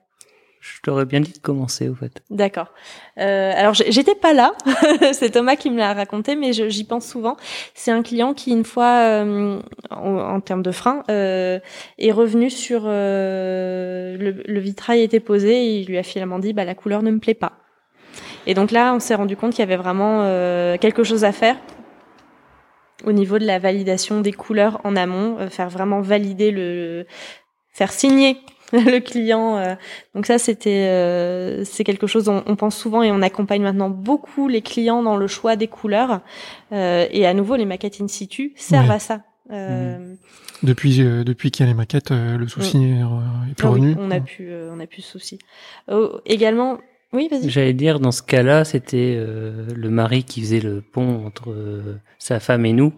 je t'aurais bien dit de commencer, au fait. D'accord. Euh, alors, j'étais pas là. c'est Thomas qui me l'a raconté, mais j'y pense souvent. C'est un client qui, une fois, euh, en, termes de frein, euh, est revenu sur euh, le, le, vitrail était posé et il lui a finalement dit, bah la couleur ne me plaît pas. Et donc là, on s'est rendu compte qu'il y avait vraiment euh, quelque chose à faire au niveau de la validation des couleurs en amont, euh, faire vraiment valider le, faire signer le client. Euh. donc ça, c'était euh, c'est quelque chose dont on pense souvent et on accompagne maintenant beaucoup les clients dans le choix des couleurs. Euh, et à nouveau, les maquettes in situ servent à ça. Mhm. Depuis depuis qu'il y a les maquettes, le souci est, plus ah revenu. on a pu on a plus de souci. Également. Oui, vas-y. J'allais dire, dans ce cas-là, c'était le mari qui faisait le pont entre sa femme et nous.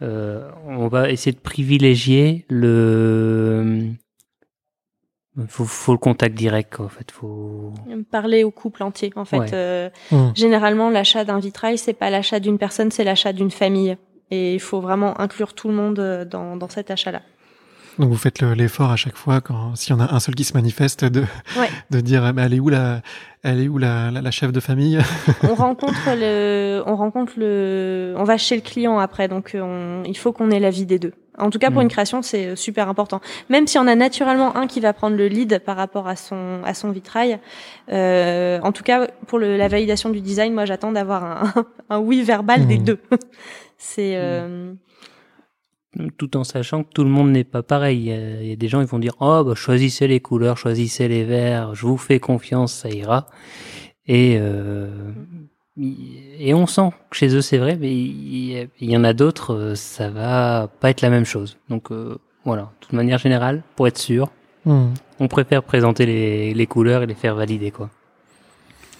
on va essayer de privilégier le faut, faut le contact direct, en fait. Faut parler au couple entier, en fait. Euh, mmh. Généralement, l'achat d'un vitrail, c'est pas l'achat d'une personne, c'est l'achat d'une famille. Et il faut vraiment inclure tout le monde euh, dans, dans cet achat-là. Donc vous faites l'effort à chaque fois quand s'il y en a un seul qui se manifeste de de dire ben, elle est où la elle est où la, la, chef de famille? On rencontre le on rencontre le on va chez le client après donc il faut qu'on ait l'avis des deux. En tout cas pour mm. une création c'est super important. Même si on a naturellement un qui va prendre le lead par rapport à son à son vitrail, euh, en tout cas pour le, la validation du design, moi j'attends d'avoir un, un, oui verbal des mm. deux. c'est euh, tout en sachant que tout le monde n'est pas pareil. Il y, a, des gens qui vont dire oh bah, choisissez les couleurs, choisissez les verts, je vous fais confiance, ça ira. Et euh, et on sent que chez eux c'est vrai, mais il, y en a d'autres, euh, ça va pas être la même chose. Donc euh, voilà, de toute manière générale, pour être sûr, hmm. on préfère présenter les, les couleurs et les faire valider quoi.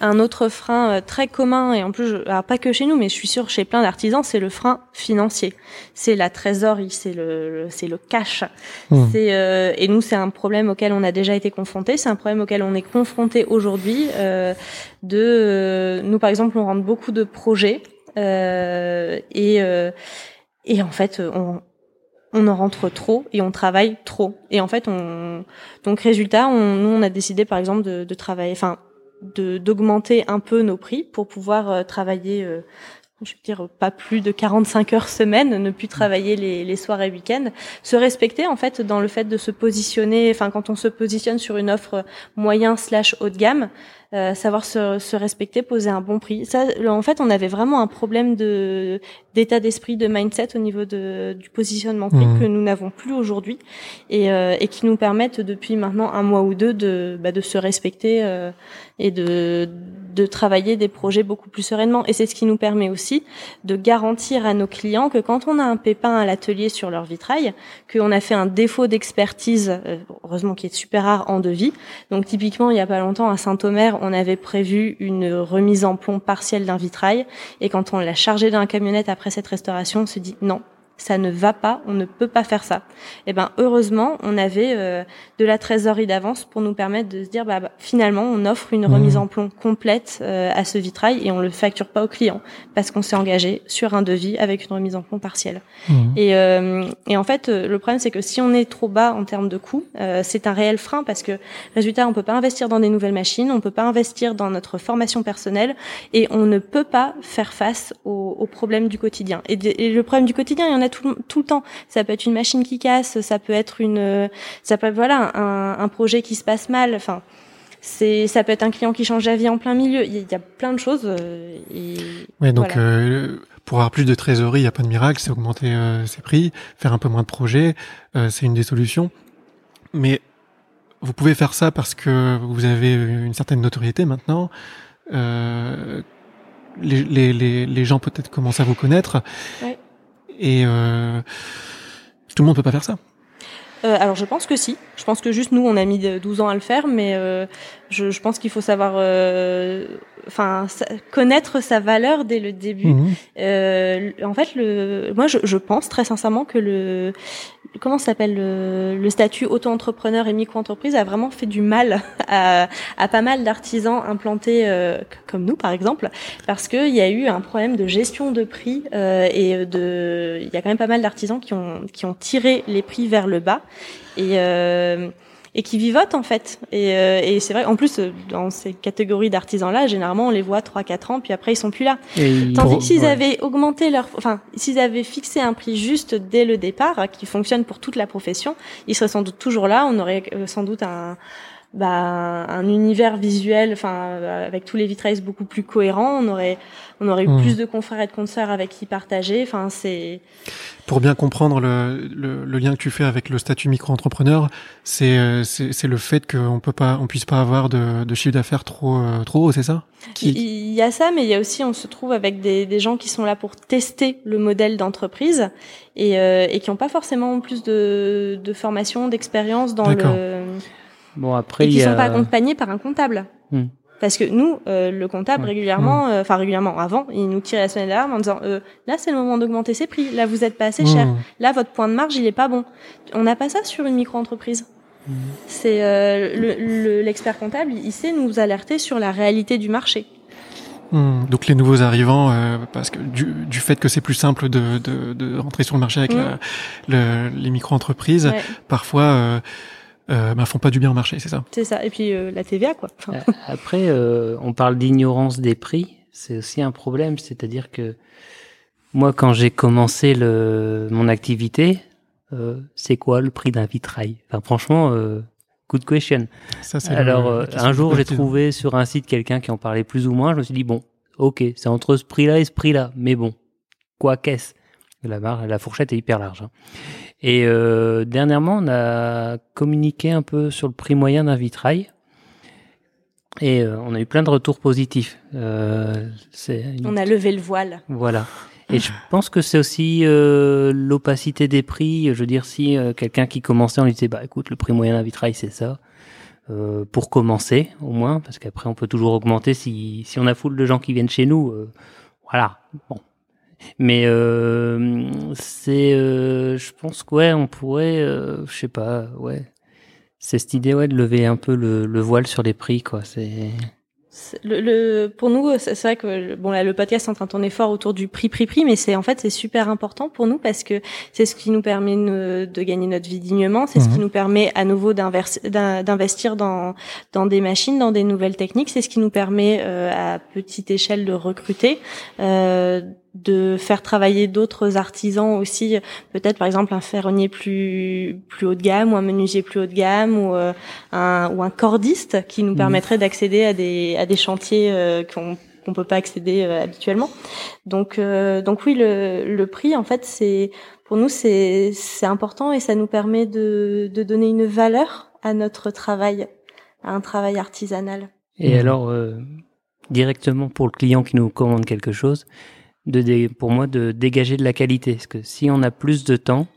Un autre frein euh, très commun, et en plus, alors pas que chez nous, mais je suis sûre chez plein d'artisans, c'est le frein financier. C'est la trésorerie, c'est le, c'est le cash. Mmh. C'est euh, et nous, c'est un problème auquel on a déjà été confronté. C'est un problème auquel on est confronté aujourd'hui. Euh, de euh, nous, par exemple, on rentre beaucoup de projets et et en fait, on on en rentre trop et on travaille trop. Et en fait, on donc résultat, on, nous on a décidé par exemple de, de travailler, enfin d'augmenter un peu nos prix pour pouvoir euh, travailler euh, je veux dire pas plus de 45 heures semaine, ne plus travailler les, les soirs et week-ends, se respecter en fait dans le fait de se positionner, enfin quand on se positionne sur une offre moyen slash haut de gamme, euh, savoir se, se, respecter, poser un bon prix. Ça, en fait, on avait vraiment un problème de d'état d'esprit, de mindset au niveau de, du positionnement prix mmh. que nous n'avons plus aujourd'hui et, euh, et, qui nous permettent depuis maintenant un mois ou deux de, bah, de se respecter euh, et de, de travailler des projets beaucoup plus sereinement. Et c'est ce qui nous permet aussi de garantir à nos clients que quand on a un pépin à l'atelier sur leur vitrail, qu'on a fait un défaut d'expertise, euh, heureusement qui est super rare en devis. Donc typiquement, il y a pas longtemps à Saint-Omer, on avait prévu une remise en plomb partielle d'un vitrail. Et quand on l'a chargé dans la camionnette après cette restauration, on se dit non, ça ne va pas, on ne peut pas faire ça. Et eh ben heureusement, on avait euh, de la trésorerie d'avance pour nous permettre de se dire bah, bah finalement on offre une remise mmh. en plomb complète euh, à ce vitrail et on le facture pas au client parce qu'on s'est engagé sur un devis avec une remise en plomb partielle. Mmh. Et, euh, et en fait, le problème c'est que si on est trop bas en termes de coûts, c'est un réel frein parce que résultat on peut pas investir dans des nouvelles machines, on peut pas investir dans notre formation personnelle et on ne peut pas faire face aux, aux problèmes du quotidien. Et, et le problème du quotidien, il y en a tout, tout, le temps. Ça peut être une machine qui casse, ça peut être une, ça peut être, voilà un, un projet qui se passe mal. Enfin, c'est, ça peut être un client qui change d'avis en plein milieu. Il y a plein de choses. Euh, et ouais, donc euh, pour avoir plus de trésorerie, il n'y a pas de miracle, c'est augmenter euh, ses prix, faire un peu moins de projets, c'est une des solutions. Mais vous pouvez faire ça parce que vous avez une certaine notoriété maintenant. Euh, les, les, les, les, gens peut-être commencent à vous connaître. Ouais. Et euh, tout le monde peut pas faire ça. Euh, alors je pense que si. Je pense que juste nous, on a mis 12 ans à le faire, mais euh, je, pense qu'il faut savoir, enfin, connaître sa valeur dès le début. Mhm. Euh, en fait, le, moi, je, je, pense très sincèrement que le, comment s'appelle le, le, statut auto-entrepreneur et micro-entreprise a vraiment fait du mal à, à pas mal d'artisans implantés euh, comme nous, par exemple, parce qu'il y a eu un problème de gestion de prix euh, et de, il y a quand même pas mal d'artisans qui ont qui ont tiré les prix vers le bas et et qui vivotent en fait. Et, euh, et c'est vrai, en plus, dans ces catégories d'artisans-là, généralement, on les voit 3-4 ans, puis après, ils sont plus là. Tandis que s'ils avaient augmenté leur... Enfin, s'ils avaient fixé un prix juste dès le départ, qui fonctionne pour toute la profession, ils seraient sans doute toujours là, on aurait euh, sans doute un bah, un univers visuel, enfin avec tous les vitrails beaucoup plus cohérents, on aurait on aurait eu hmm. plus de confrères et de consoeurs avec qui partager. Enfin c'est pour bien comprendre le, le, le, lien que tu fais avec le statut micro-entrepreneur, c'est euh, c'est le fait qu'on peut pas on puisse pas avoir de, de chiffre d'affaires trop euh, trop haut, c'est ça? Qui... Il y a ça, mais il y a aussi on se trouve avec des, des gens qui sont là pour tester le modèle d'entreprise et, euh, et qui n'ont pas forcément plus de, de formation, d'expérience dans le Bon après, et qui sont pas accompagnés par un comptable. Hmm. Parce que nous, euh, le comptable régulièrement, hmm. euh, enfin régulièrement avant, il nous tirait la semaine d'alarme en disant euh, là c'est le moment d'augmenter ses prix, là vous êtes pas assez cher, hmm. là votre point de marge il est pas bon. On n'a pas ça sur une micro-entreprise. C'est l'expert comptable, il sait nous alerter sur la réalité du marché. Donc les nouveaux arrivants, euh, parce que du, du, fait que c'est plus simple de, de, de, rentrer sur le marché avec la, le, les micro-entreprises, Ouais. parfois euh, bah, font pas du bien au marché, c'est ça C'est ça. Et puis euh, la TVA, quoi. Enfin, Euh, Après, euh, on parle d'ignorance des prix. C'est aussi un problème, c'est-à-dire que moi, quand j'ai commencé le, mon activité, euh, c'est quoi le prix d'un vitrail? Enfin, franchement, euh, good question. Ça, c'est Alors, le- euh, un jour, j'ai trouvé sur un site quelqu'un qui en parlait plus ou moins. Je me suis dit, bon, ok, c'est entre ce prix-là et ce prix-là. Mais bon, quoi qu'est-ce? La, barre, la fourchette est hyper large. hein. Et euh, dernièrement, on a communiqué un peu sur le prix moyen d'un vitrail. Et euh, on a eu plein de retours positifs. Euh, une- on a levé le voile. voilà. Et je pense que c'est aussi euh, l'opacité des prix. Je veux dire, si euh, quelqu'un qui commençait, on lui disait, bah écoute, le prix moyen d'un vitrail, c'est ça. Euh, pour commencer, au moins, parce qu'après, on peut toujours augmenter si, si on a foule de gens qui viennent chez nous. euh, voilà. Bon. Mais euh, c'est, euh, je pense que ouais, on pourrait, euh, je sais pas, ouais. C'est cette idée, ouais, de lever un peu le, le voile sur les prix, quoi. C'est. Le, le- pour nous, c'est vrai que bon là, le podcast est en train de tourner fort autour du prix, prix, prix, mais c'est en fait c'est super important pour nous parce que c'est ce qui nous permet de, de gagner notre vie dignement, c'est ce qui Mhm. nous permet à nouveau d'investir dans dans des machines, dans des nouvelles techniques, c'est ce qui nous permet euh, à petite échelle de recruter, euh, de faire travailler d'autres artisans aussi, peut-être par exemple un ferronnier plus plus haut de gamme ou un menuisier plus haut de gamme ou euh, un ou un cordiste qui nous Mhm. permettrait d'accéder à des à des chantiers euh, qu'on qu'on peut pas accéder euh, habituellement. Donc euh, donc oui le le prix en fait c'est pour nous c'est c'est important et ça nous permet de de donner une valeur à notre travail, à un travail artisanal. Et alors, euh, directement pour le client qui nous commande quelque chose, de dé- pour moi, de dégager de la qualité. Parce que si on a plus de temps,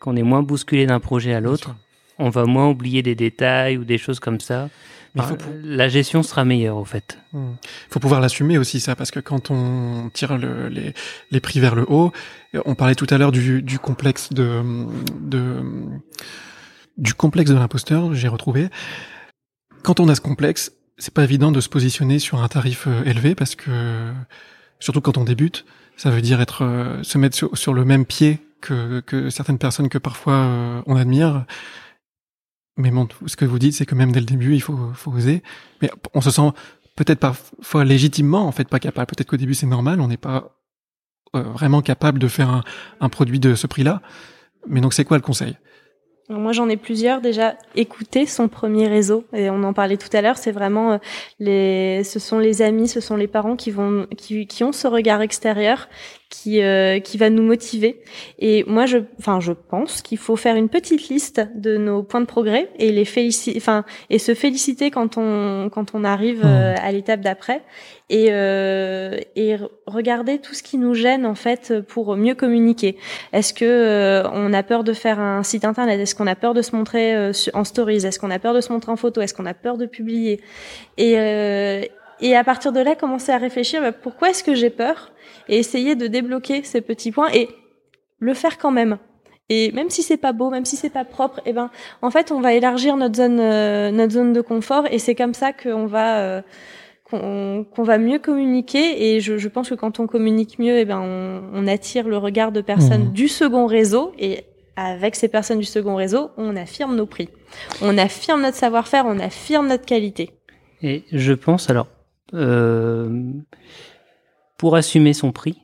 qu'on est moins bousculé d'un projet à l'autre, on va moins oublier des détails ou des choses comme ça. Mais il faut La gestion sera meilleure, au fait. Hmm. faut pouvoir l'assumer aussi ça parce que quand on tire le- les, les prix vers le haut, euh, on parlait tout à l'heure du, du complexe de, de du complexe de l'imposteur, j'ai retrouvé. Quand on a ce complexe, c'est pas évident de se positionner sur un tarif euh, élevé parce que surtout quand on débute, ça veut dire être euh, se mettre sur, sur le même pied que, que certaines personnes que parfois euh, on admire. Mais bon, ce que vous dites, c'est que même dès le début, il faut, faut oser. Mais on se sent peut-être parfois légitimement en fait pas capable. Peut-être qu'au début c'est normal, on n'est pas euh, vraiment capable de faire un, un produit de ce prix-là. Mais donc c'est quoi le conseil? Moi, j'en ai plusieurs. Déjà, écouter son premier réseau. Et on en parlait tout à l'heure. C'est vraiment euh, les, ce sont les amis, ce sont les parents qui vont, qui, qui ont ce regard extérieur qui, euh, qui va nous motiver. Et moi, je, enfin, je pense qu'il faut faire une petite liste de nos points de progrès et les féliciter, enfin, et se féliciter quand on, quand on arrive euh, à l'étape d'après. Et, euh, et re- regarder tout ce qui nous gêne en fait pour mieux communiquer. Est-ce que euh, on a peur de faire un site internet? Est-ce qu'on a peur de se montrer euh, en stories? Est-ce qu'on a peur de se montrer en photo? Est-ce qu'on a peur de publier? Et euh, et à partir de là, commencer à réfléchir bah, pourquoi est-ce que j'ai peur et essayer de débloquer ces petits points et le faire quand même. Et même si c'est pas beau, même si c'est pas propre, eh ben en fait on va élargir notre zone euh, notre zone de confort et c'est comme ça qu'on va euh, qu'on va mieux communiquer et je, je pense que quand on communique mieux, eh ben on, on attire le regard de personnes Mhm. du second réseau et avec ces personnes du second réseau, on affirme nos prix, on affirme notre savoir-faire, on affirme notre qualité. Et je pense, alors, euh, pour assumer son prix,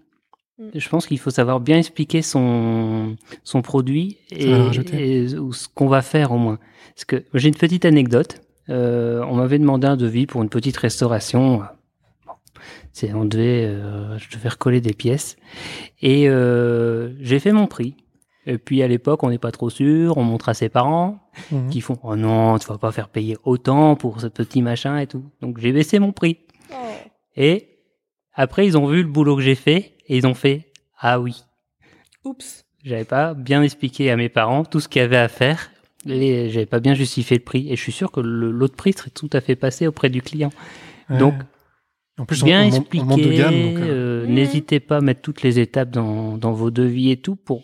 Mm. je pense qu'il faut savoir bien expliquer son, son produit et, ou ce qu'on va faire au moins. Parce que j'ai une petite anecdote. Euh, on m'avait demandé un devis pour une petite restauration. Bon, c'est, on devait, euh, je devais recoller des pièces. Et euh, j'ai fait mon prix. Et puis à l'époque, on n'est pas trop sûr. On montre à ses parents Mhm. qui font Oh non, tu vas pas faire payer autant pour ce petit machin et tout. Donc j'ai baissé mon prix. Et après, ils ont vu le boulot que j'ai fait et ils ont fait Ah oui, Oups. j'avais pas bien expliqué à mes parents tout ce qu'il y avait à faire et j'avais pas bien justifié le prix. Et je suis sûr que l'autre prix serait tout à fait passé auprès du client. Ouais. Donc, en plus, bien on, euh, euh, n'hésitez pas à mettre toutes les étapes dans, dans vos devis et tout pour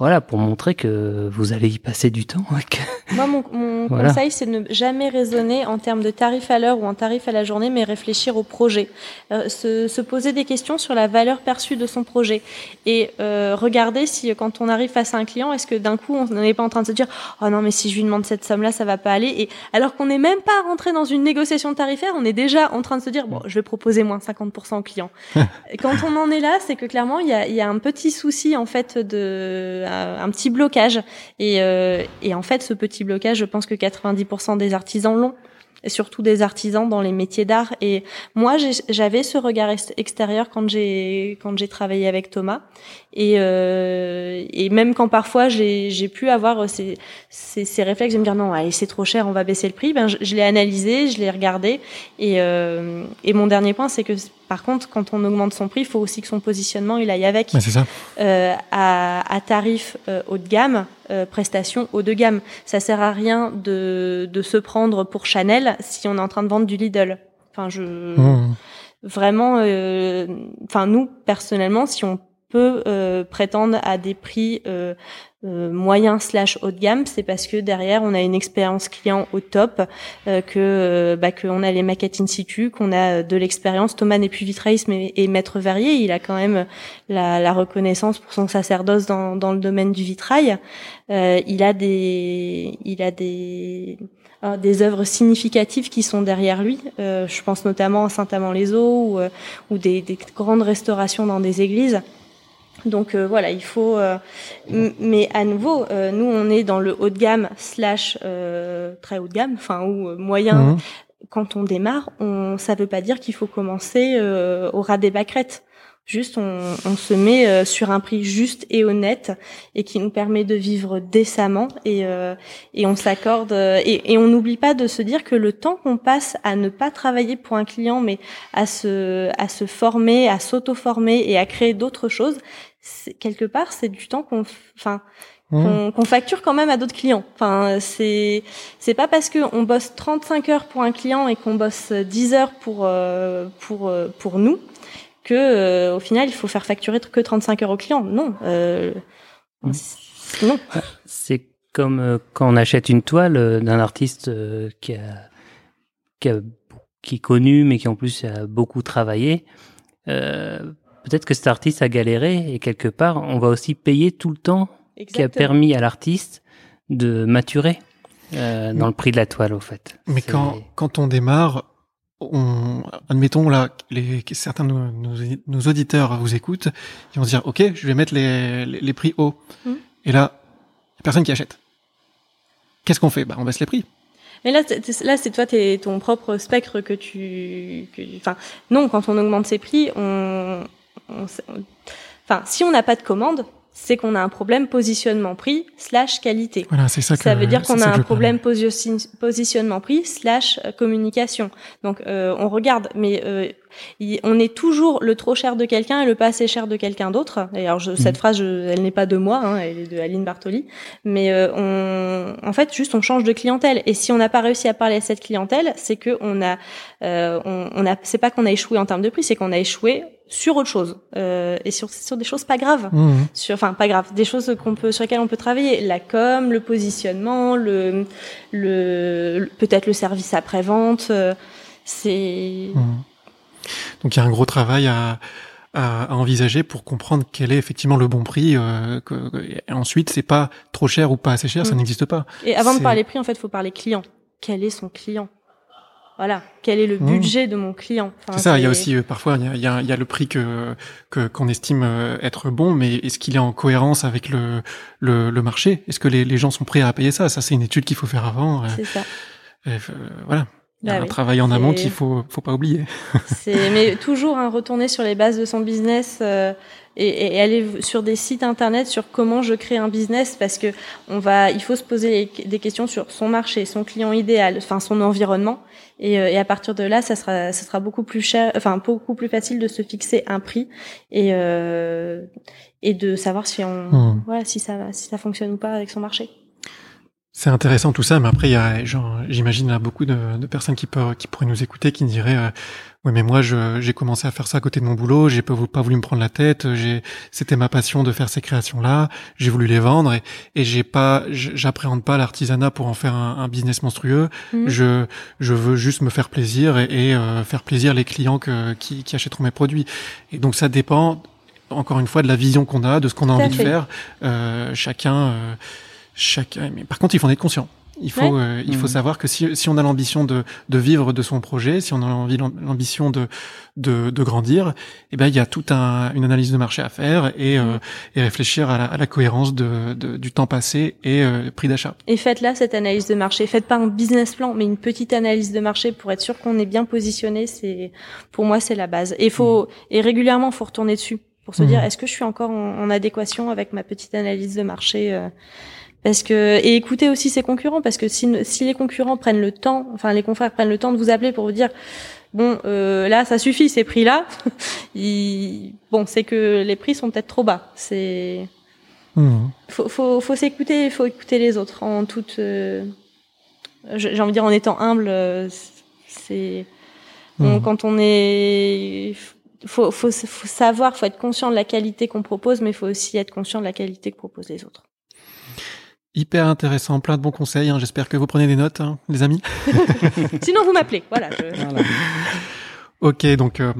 voilà, pour montrer que vous allez y passer du temps. Moi, mon, mon conseil, c'est de ne jamais raisonner en termes de tarif à l'heure ou en tarif à la journée, mais réfléchir au projet. Euh, se, se, poser des questions sur la valeur perçue de son projet. Et euh, regarder si, quand on arrive face à un client, est-ce que d'un coup, on n'est pas en train de se dire « Oh non, mais si je lui demande cette somme-là, ça va pas aller. » Et alors qu'on n'est même pas rentré dans une négociation tarifaire, on est déjà en train de se dire « Bon, je vais proposer moins 50% au client. » Quand on en est là, c'est que clairement, il y a, y a un petit souci, en fait, de un petit blocage. Et, euh, et en fait, ce petit blocage, je pense que 90% des artisans l'ont et surtout des artisans dans les métiers d'art. Et moi, j'avais ce regard extérieur quand j'ai quand j'ai travaillé avec Thomas. Et, euh, et même quand parfois j'ai pu avoir ces, ces, ces, réflexes de me dire non, allez, c'est trop cher, on va baisser le prix. Ben, je, je l'ai analysé, je l'ai regardé. Et, euh, et mon dernier point, c'est que par contre, quand on augmente son prix, il faut aussi que son positionnement il aille avec. c'est ça. Euh, à, à, tarif euh, haut de gamme, euh, prestation haut de gamme. Ça sert à rien de, de se prendre pour Chanel si on est en train de vendre du Lidl. Enfin, je mmh. vraiment, euh, enfin nous personnellement, si on peut euh, prétendre à des prix euh, euh, moyen slash haut de gamme, c'est parce que derrière on a une expérience client au top, euh, que euh, bah, qu'on a les maquettes in situ, qu'on a de l'expérience. Thomas n'est plus vitrailliste mais est maître verrier, il a quand même la, la reconnaissance pour son sacerdoce dans, dans le domaine du vitrail. il a des il a des des œuvres significatives qui sont derrière lui. je pense notamment à Saint-Amand-les-Eaux ou, ou des, des grandes restaurations dans des églises. Donc euh, voilà, il faut. Euh, mais à nouveau, euh, nous on est dans le haut de gamme slash très haut de gamme, enfin ou moyen. Mhm. Quand on démarre, on, ça veut pas dire qu'il faut commencer au ras des bacrettes. Juste, on, on, se met sur un prix juste et honnête et qui nous permet de vivre décemment et, et on s'accorde et, et, on n'oublie pas de se dire que le temps qu'on passe à ne pas travailler pour un client mais à se à se former, à s'auto-former et à créer d'autres choses, quelque part c'est du temps qu'on enfin mmh. qu'on facture quand même à d'autres clients. Enfin, c'est c'est pas parce que on bosse 35 heures pour un client et qu'on bosse 10 heures pour euh, pour euh, pour nous que euh, au final il faut faire facturer que 35 heures au client. Non, mmh. non. C'est comme quand on achète une toile d'un artiste qui a qui a qui est connu mais qui en plus a beaucoup travaillé. Peut-être que cet artiste a galéré et quelque part, on va aussi payer tout le temps qui a permis à l'artiste de maturer euh, dans le prix de la toile, au fait. Mais quand, quand on démarre, on, admettons là, les, certains de nos, nos, auditeurs vous écoutent, ils vont se dire, ok, je vais mettre les, les, prix hauts. Mmh. Et là, il a personne qui achète. Qu'est-ce qu'on fait? Bah, on baisse les prix. Mais là, là, c'est toi, t'es ton propre spectre que tu, enfin, non, quand on augmente ses prix, on, enfin, si on n'a pas de commande, c'est qu'on a un problème positionnement prix slash qualité. Voilà, c'est ça. ça veut dire qu'on a un problème positionnement prix slash euh, communication. Donc euh, on regarde, mais euh, on est toujours le trop cher de quelqu'un et le pas assez cher de quelqu'un d'autre. Et alors je, cette mm. phrase, elle n'est pas de moi, hein, elle est de Aline Bartoli. Mais on, en fait, juste on change de clientèle. Et si on n'a pas réussi à parler à cette clientèle, c'est que on a, on, on a, c'est pas qu'on a échoué en termes de prix, c'est qu'on a échoué sur autre chose euh, et sur, sur des choses pas graves mmh. sur enfin pas graves des choses qu'on peut sur lesquelles on peut travailler la com le positionnement le le, peut-être le service après vente euh, c'est mmh. donc il y a un gros travail à, à, envisager pour comprendre quel est effectivement le bon prix euh, que, et ensuite c'est pas trop cher ou pas assez cher ça mmh. n'existe pas et avant de parler prix en fait faut parler client quel est son client? Voilà, quel est le mmh. budget de mon client? c'est ça. Il y a aussi euh, parfois il y a, y a, le prix que qu'on estime euh, être bon, mais est-ce qu'il est en cohérence avec le le, le marché? Est-ce que les, les, gens sont prêts à payer ça? Ça, c'est une étude qu'il faut faire avant. Euh, c'est ça. voilà. Il y a bah un travail en amont qu'il faut faut pas oublier. c'est mais toujours un retourner sur les bases de son business et, et, aller sur des sites internet sur comment je crée un business parce que on va, il faut se poser des questions sur son marché, son client idéal, enfin son environnement. Et, euh, et, à partir de là, ça sera, ça sera beaucoup plus cher, enfin beaucoup plus facile de se fixer un prix et euh, et de savoir si on, mmh. voilà, si ça, si ça fonctionne ou pas avec son marché. C'est intéressant tout ça, mais après, il y a, j'imagine, là, beaucoup de, de, personnes qui, peuvent, qui pourraient nous écouter, qui diraient, euh, oui, mais moi, j'ai commencé à faire ça à côté de mon boulot, j'ai pas, pas voulu me prendre la tête, j'ai, c'était ma passion de faire ces créations-là, j'ai voulu les vendre et, et j'ai pas, j'appréhende pas l'artisanat pour en faire un, un business monstrueux. Mmh. Je, je veux juste me faire plaisir et, et euh, faire plaisir les clients que, qui, qui achèteront mes produits. Et donc, ça dépend, encore une fois, de la vision qu'on a, de ce qu'on a envie de faire. Euh, chacun, euh, chacun. Mais par contre, il faut en être conscient. Il faut, euh, il faut mmh. savoir que si, si on a l'ambition de, de vivre de son projet, si on a l'ambition de, de, de, grandir, eh ben il y a toute un, une analyse de marché à faire et, euh, mmh. et réfléchir à la, à la cohérence de, de, du temps passé et euh, prix d'achat. Et faites là cette analyse de marché. Faites pas un business plan, mais une petite analyse de marché pour être sûr qu'on est bien positionné. C'est, pour moi, c'est la base. Et faut, mmh. et régulièrement, faut retourner dessus pour se dire est-ce que je suis encore en, en, adéquation avec ma petite analyse de marché. Parce que et écoutez aussi ses concurrents parce que si, si les concurrents prennent le temps, enfin les confrères prennent le temps de vous appeler pour vous dire bon euh, là ça suffit ces prix là, bon c'est que les prix sont peut-être trop bas. C'est mmh. faut faut, faut s'écouter, faut écouter les autres en toute euh, j'ai envie de dire en étant humble. Euh, c'est mmh. quand on est faut, faut, faut savoir, faut être conscient de la qualité qu'on propose, mais faut aussi être conscient de la qualité que proposent les autres. Hyper intéressant, plein de bons conseils. Hein. J'espère que vous prenez des notes, hein, les amis. Sinon, vous m'appelez. Voilà. Ok, donc euh,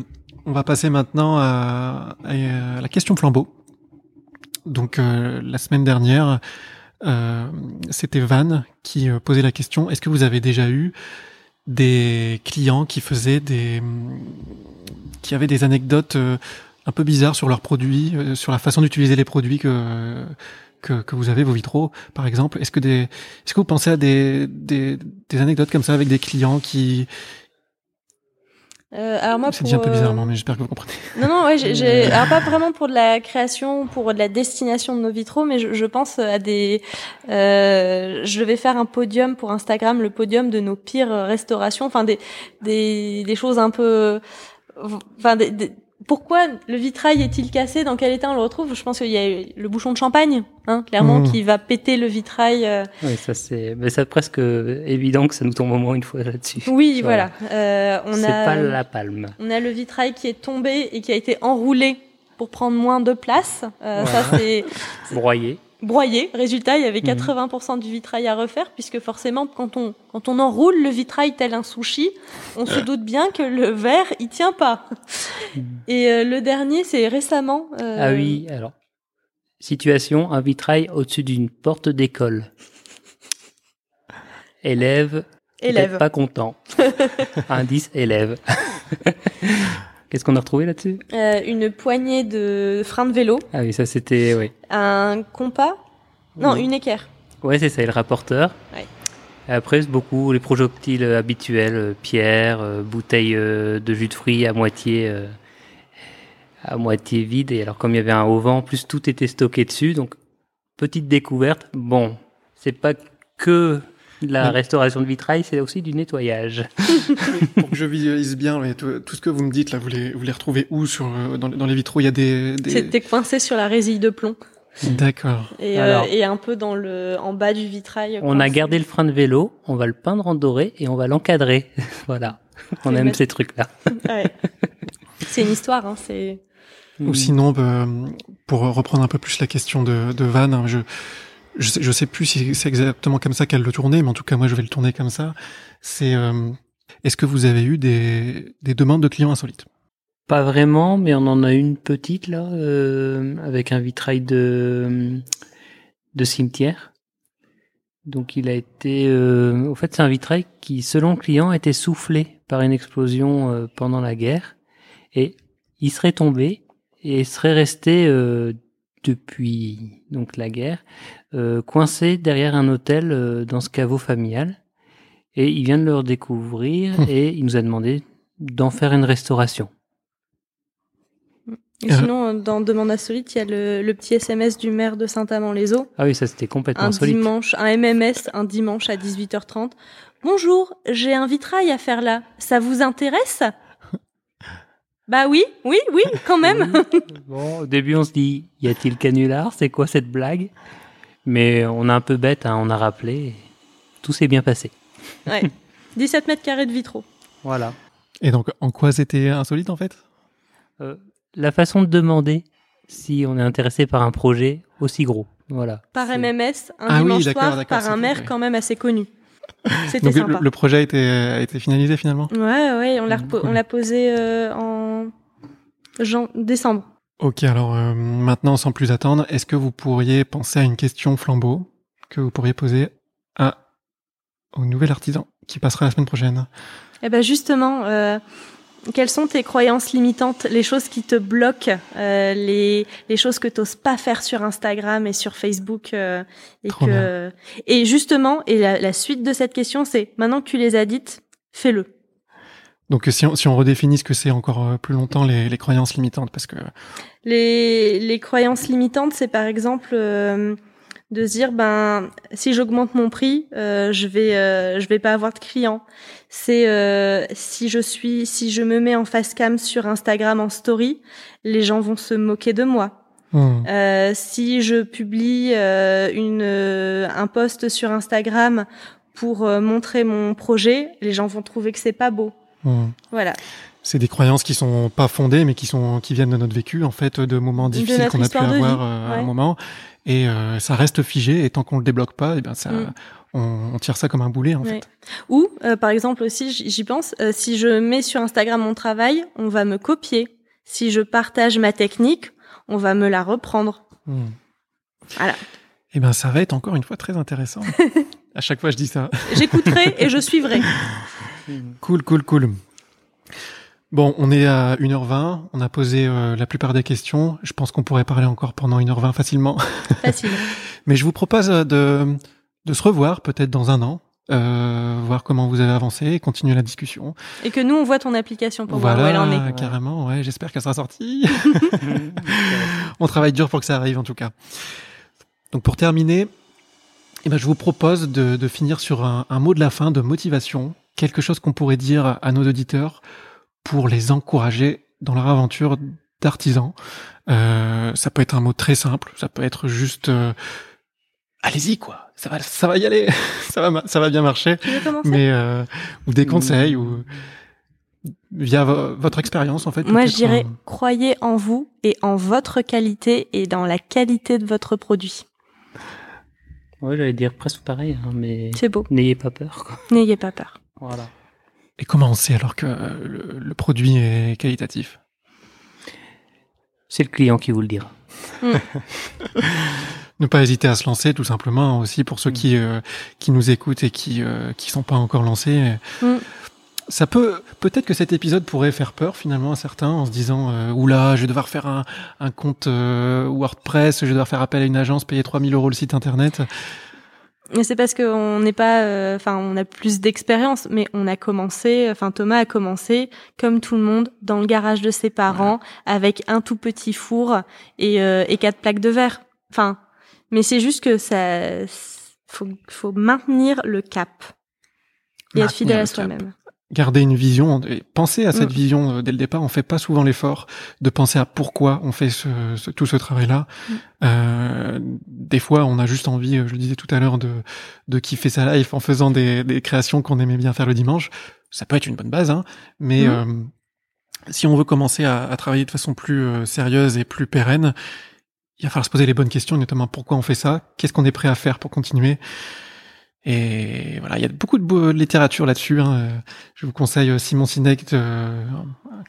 on va passer maintenant à, la question flambeau. Donc euh, la semaine dernière, euh, c'était Van qui posait la question est-ce que vous avez déjà eu des clients qui faisaient des, qui avaient des anecdotes un peu bizarres sur leurs produits, sur la façon d'utiliser les produits que que, que, vous avez, vos vitraux, par exemple. Est-ce que des, est-ce que vous pensez à des, des, des anecdotes comme ça avec des clients qui, euh, alors moi, c'est dit un peu bizarrement, mais j'espère que vous comprenez. Non, non, ouais, j'ai, alors pas vraiment pour de la création, pour de la destination de nos vitraux, mais je, je pense à des, euh, je vais faire un podium pour Instagram, le podium de nos pires restaurations, enfin des, des, des choses un peu, enfin des pourquoi le vitrail est-il cassé Dans quel état on le retrouve? Je pense qu'il y a le bouchon de champagne, hein, clairement, mmh. qui va péter le vitrail. Euh... Oui, ça c'est, mais c'est presque évident que ça nous tombe au moins une fois là-dessus. Oui, voilà. Euh, on c'est a, pas la palme. On a le vitrail qui est tombé et qui a été enroulé pour prendre moins de place. Euh, voilà. Ça c'est broyé broyé. Résultat, il y avait 80% mmh. du vitrail à refaire, puisque forcément, quand on, quand on enroule le vitrail tel un sushi, on se doute bien que le verre, il tient pas. Mmh. Et euh, le dernier, c'est récemment. Euh... Ah oui, alors. Situation, un vitrail au-dessus d'une porte d'école. Élève, élève. pas content. Indice, élève. Qu'est-ce qu'on a retrouvé là-dessus? Euh, Une poignée de freins de vélo. Ah oui, ça c'était, oui. Un compas? Non, oui. une équerre. Ouais, c'est ça, et le rapporteur. Ouais. Après, c'est beaucoup les projectiles habituels, euh, pierre, euh, bouteille euh, de jus de fruits à moitié, à moitié vide. Et alors, comme il y avait un auvent, plus tout était stocké dessus. Donc, petite découverte. Bon, c'est pas que la oui. restauration de vitrail, c'est aussi du nettoyage. Pour que je visualise bien, mais tout, tout, ce que vous me dites là, vous les, vous les retrouvez où sur dans, dans les vitraux? Il y a des. des... C'était coincé sur la résille de plomb. D'accord. Et, Alors, euh, et, un peu dans le, en bas du vitrail. On a gardé le frein de vélo, on va le peindre en doré et on va l'encadrer. voilà. On aime ces trucs-là. ouais. C'est une histoire, hein, c'est. Ou sinon, bah, pour reprendre un peu plus la question de, de Van, hein, je, je sais, sais plus si c'est exactement comme ça qu'elle le tournait, mais en tout cas moi je vais le tourner comme ça. C'est euh, est-ce que vous avez eu des, des demandes de clients insolites? Pas vraiment, mais on en a une petite là, euh, avec un vitrail de de cimetière. Donc il a été, euh, au fait c'est un vitrail qui, selon le client, été soufflé par une explosion euh, pendant la guerre et il serait tombé et serait resté depuis donc la guerre, euh, coincé derrière un hôtel euh, dans ce caveau familial. Et il vient de le redécouvrir mmh. et il nous a demandé d'en faire une restauration. Et sinon, dans Demande insolite, il y a le, le, petit SMS du maire de Saint-Amand-les-Eaux. Ah oui, ça c'était complètement un insolite. dimanche, un MMS, un dimanche à 18h30. Bonjour, j'ai un vitrail à faire là. Ça vous intéresse? Bah oui, oui, oui, quand même. Bon, au début, on se dit, y a-t-il canular? C'est quoi cette blague? Mais on a un peu bête, hein, on a rappelé. tout s'est bien passé. Ouais. 17 mètres carrés de vitraux. Voilà. Et donc, en quoi c'était insolite en fait? Euh, la façon de demander si on est intéressé par un projet aussi gros. Voilà. Par MMS, un Ah dimanche soir, par un maire quand même assez connu. Donc, le, sympa. le projet a été, a été finalisé finalement? Ouais, ouais, on l'a repo- on l'a posé euh, en jan- décembre. Ok, alors euh, maintenant, sans plus attendre, est-ce que vous pourriez penser à une question flambeau que vous pourriez poser à, au nouvel artisan qui passera la semaine prochaine? Eh ben justement, euh, quelles sont tes croyances limitantes, les choses qui te bloquent, euh, les, les choses que tu pas faire sur Instagram et sur Facebook euh, et Trop que et justement et la, la suite de cette question c'est maintenant que tu les as dites, fais-le. Donc, si on, si on redéfinit ce que c'est encore euh, plus longtemps, les, les croyances limitantes, parce que Les, les croyances limitantes, c'est par exemple euh, de se dire ben si j'augmente mon prix, euh, je vais euh, je vais pas avoir de clients. C'est euh, si je suis si je me mets en face cam sur Instagram en story, les gens vont se moquer de moi. hmm, Euh, si je publie euh, une euh, un post sur Instagram pour montrer mon projet, les gens vont trouver que c'est pas beau. hmm. Voilà. C'est des croyances qui sont pas fondées, mais qui sont qui viennent de notre vécu, en fait, de moments difficiles qu'on a pu avoir euh, à un moment, et euh, ça reste figé. Et tant qu'on le débloque pas, et ben ça, Mm. on, on tire ça comme un boulet, en Ouais. fait. Ou, euh, par exemple aussi, j'y pense, si je mets sur Instagram mon travail, on va me copier. Si je partage ma technique, on va me la reprendre. Hmm. Voilà. Et ben ça va être encore une fois très intéressant. à chaque fois, je dis ça. J'écouterai et je suivrai. Cool, cool, cool. Bon, on est à 1h20, on a posé euh, la plupart des questions. Je pense qu'on pourrait parler encore pendant 1h20 facilement. Facile. Mais je vous propose euh, de, de se revoir peut-être dans un an, euh, voir comment vous avez avancé et continuer la discussion. Et que nous, on voit ton application pour voilà, voir où elle en est. carrément, ouais, j'espère qu'elle sera sortie. on travaille dur pour que ça arrive en tout cas. Donc pour terminer, eh ben, je vous propose de, de finir sur un, un mot de la fin de motivation, quelque chose qu'on pourrait dire à nos auditeurs pour les encourager dans leur aventure d'artisan. Euh, ça peut être un mot très simple, ça peut être juste euh, allez-y quoi, ça va, ça va y aller, ça va, ça va bien marcher mais euh, ou des Mm. conseils ou via vo- votre expérience en fait. Moi, je dirais, euh, croyez en vous et en votre qualité et dans la qualité de votre produit. Ouais, j'allais dire presque pareil, hein, mais C'est beau. n'ayez pas peur. quoi. N'ayez pas peur. Voilà. Et comment on sait alors que euh, le, le produit est qualitatif? C'est le client qui vous le dira. Ne pas hésiter à se lancer tout simplement aussi pour ceux Mm. qui euh, qui nous écoutent et qui euh, qui sont pas encore lancés. Mm. Ça peut peut-être que cet épisode pourrait faire peur finalement à certains en se disant euh, oula je vais devoir faire un, un compte euh, WordPress, je vais devoir faire appel à une agence, payer 3000 euros le site internet. Mais c'est parce qu'on n'est pas, euh, enfin, on a plus d'expérience, mais on a commencé, enfin, Thomas a commencé, comme tout le monde, dans le garage de ses parents, avec un tout petit four et, euh, et quatre plaques de verre. Enfin, mais c'est juste que ça, faut, faut maintenir le cap et être fidèle le à soi-même. Garder une vision, et penser à cette Mm. vision euh, dès le départ. On fait pas souvent l'effort de penser à pourquoi on fait ce, ce- tout ce travail-là. Mm. Euh, des fois, on a juste envie, euh, je le disais tout à l'heure, de, de kiffer sa life en faisant des, des créations qu'on aimait bien faire le dimanche. Ça peut être une bonne base, hein, mais Mm. euh, si on veut commencer à, à travailler de façon plus euh, sérieuse et plus pérenne, il va falloir se poser les bonnes questions, notamment pourquoi on fait ça, qu'est-ce qu'on est prêt à faire pour continuer. Et voilà, il y a beaucoup de littérature là-dessus. hein. Euh, Je vous conseille euh, Simon Sinek, euh,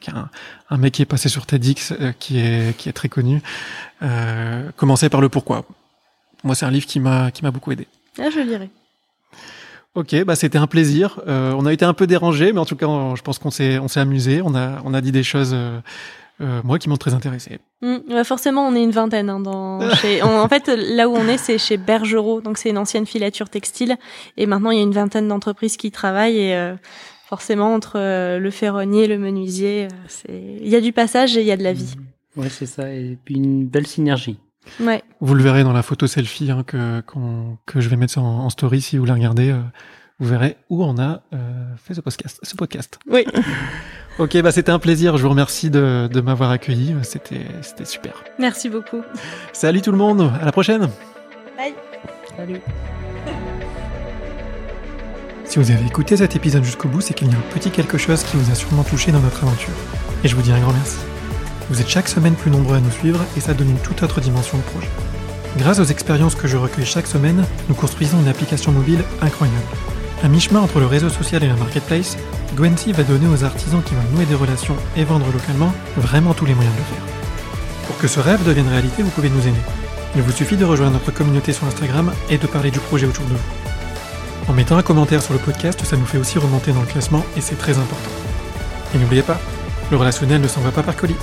qui est un, un mec qui est passé sur TEDx, euh, qui est qui est très connu. Euh, commencez par le pourquoi. Moi, c'est un livre qui m'a qui m'a beaucoup aidé. Là, je lirai. Ok, bah c'était un plaisir. On a été un peu dérangé, mais en tout cas, on- je pense qu'on s'est on s'est amusé. On a on a dit des choses, euh, moi, qui m'ont très intéressé. Mm, ouais, forcément, on est une vingtaine. Hein, dans, chez, on- en fait, là où on est, c'est chez Bergerot, donc c'est une ancienne filature textile. Et maintenant, il y a une vingtaine d'entreprises qui travaillent. Et euh, forcément, entre euh, le ferronnier, le menuisier, il y a du passage et il y a de la vie. Ouais, c'est ça. Et puis une belle synergie. Ouais. Vous le verrez dans la photo selfie hein, que que je vais mettre en, en story si vous la regardez. euh, vous verrez où on a euh, fait ce podcast. Ce podcast. Oui. Ok, bah c'était un plaisir. Je vous remercie de, de m'avoir accueilli. C'était c'était super. Merci beaucoup. Salut tout le monde. À la prochaine. Bye. Salut. Si vous avez écouté cet épisode jusqu'au bout, c'est qu'il y a un petit quelque chose qui vous a sûrement touché dans notre aventure. Et je vous dis un grand merci. Vous êtes chaque semaine plus nombreux à nous suivre et ça donne une toute autre dimension au projet. Grâce aux expériences que je recueille chaque semaine, nous construisons une application mobile incroyable. À mi-chemin entre le réseau social et la marketplace, Gwency va donner aux artisans qui veulent nouer des relations et vendre localement vraiment tous les moyens de le faire. Pour que ce rêve devienne réalité, vous pouvez nous aider. Il vous suffit de rejoindre notre communauté sur Instagram et de parler du projet autour de vous. En mettant un commentaire sur le podcast, ça nous fait aussi remonter dans le classement et c'est très important. Et n'oubliez pas, le relationnel ne s'en va pas par colis.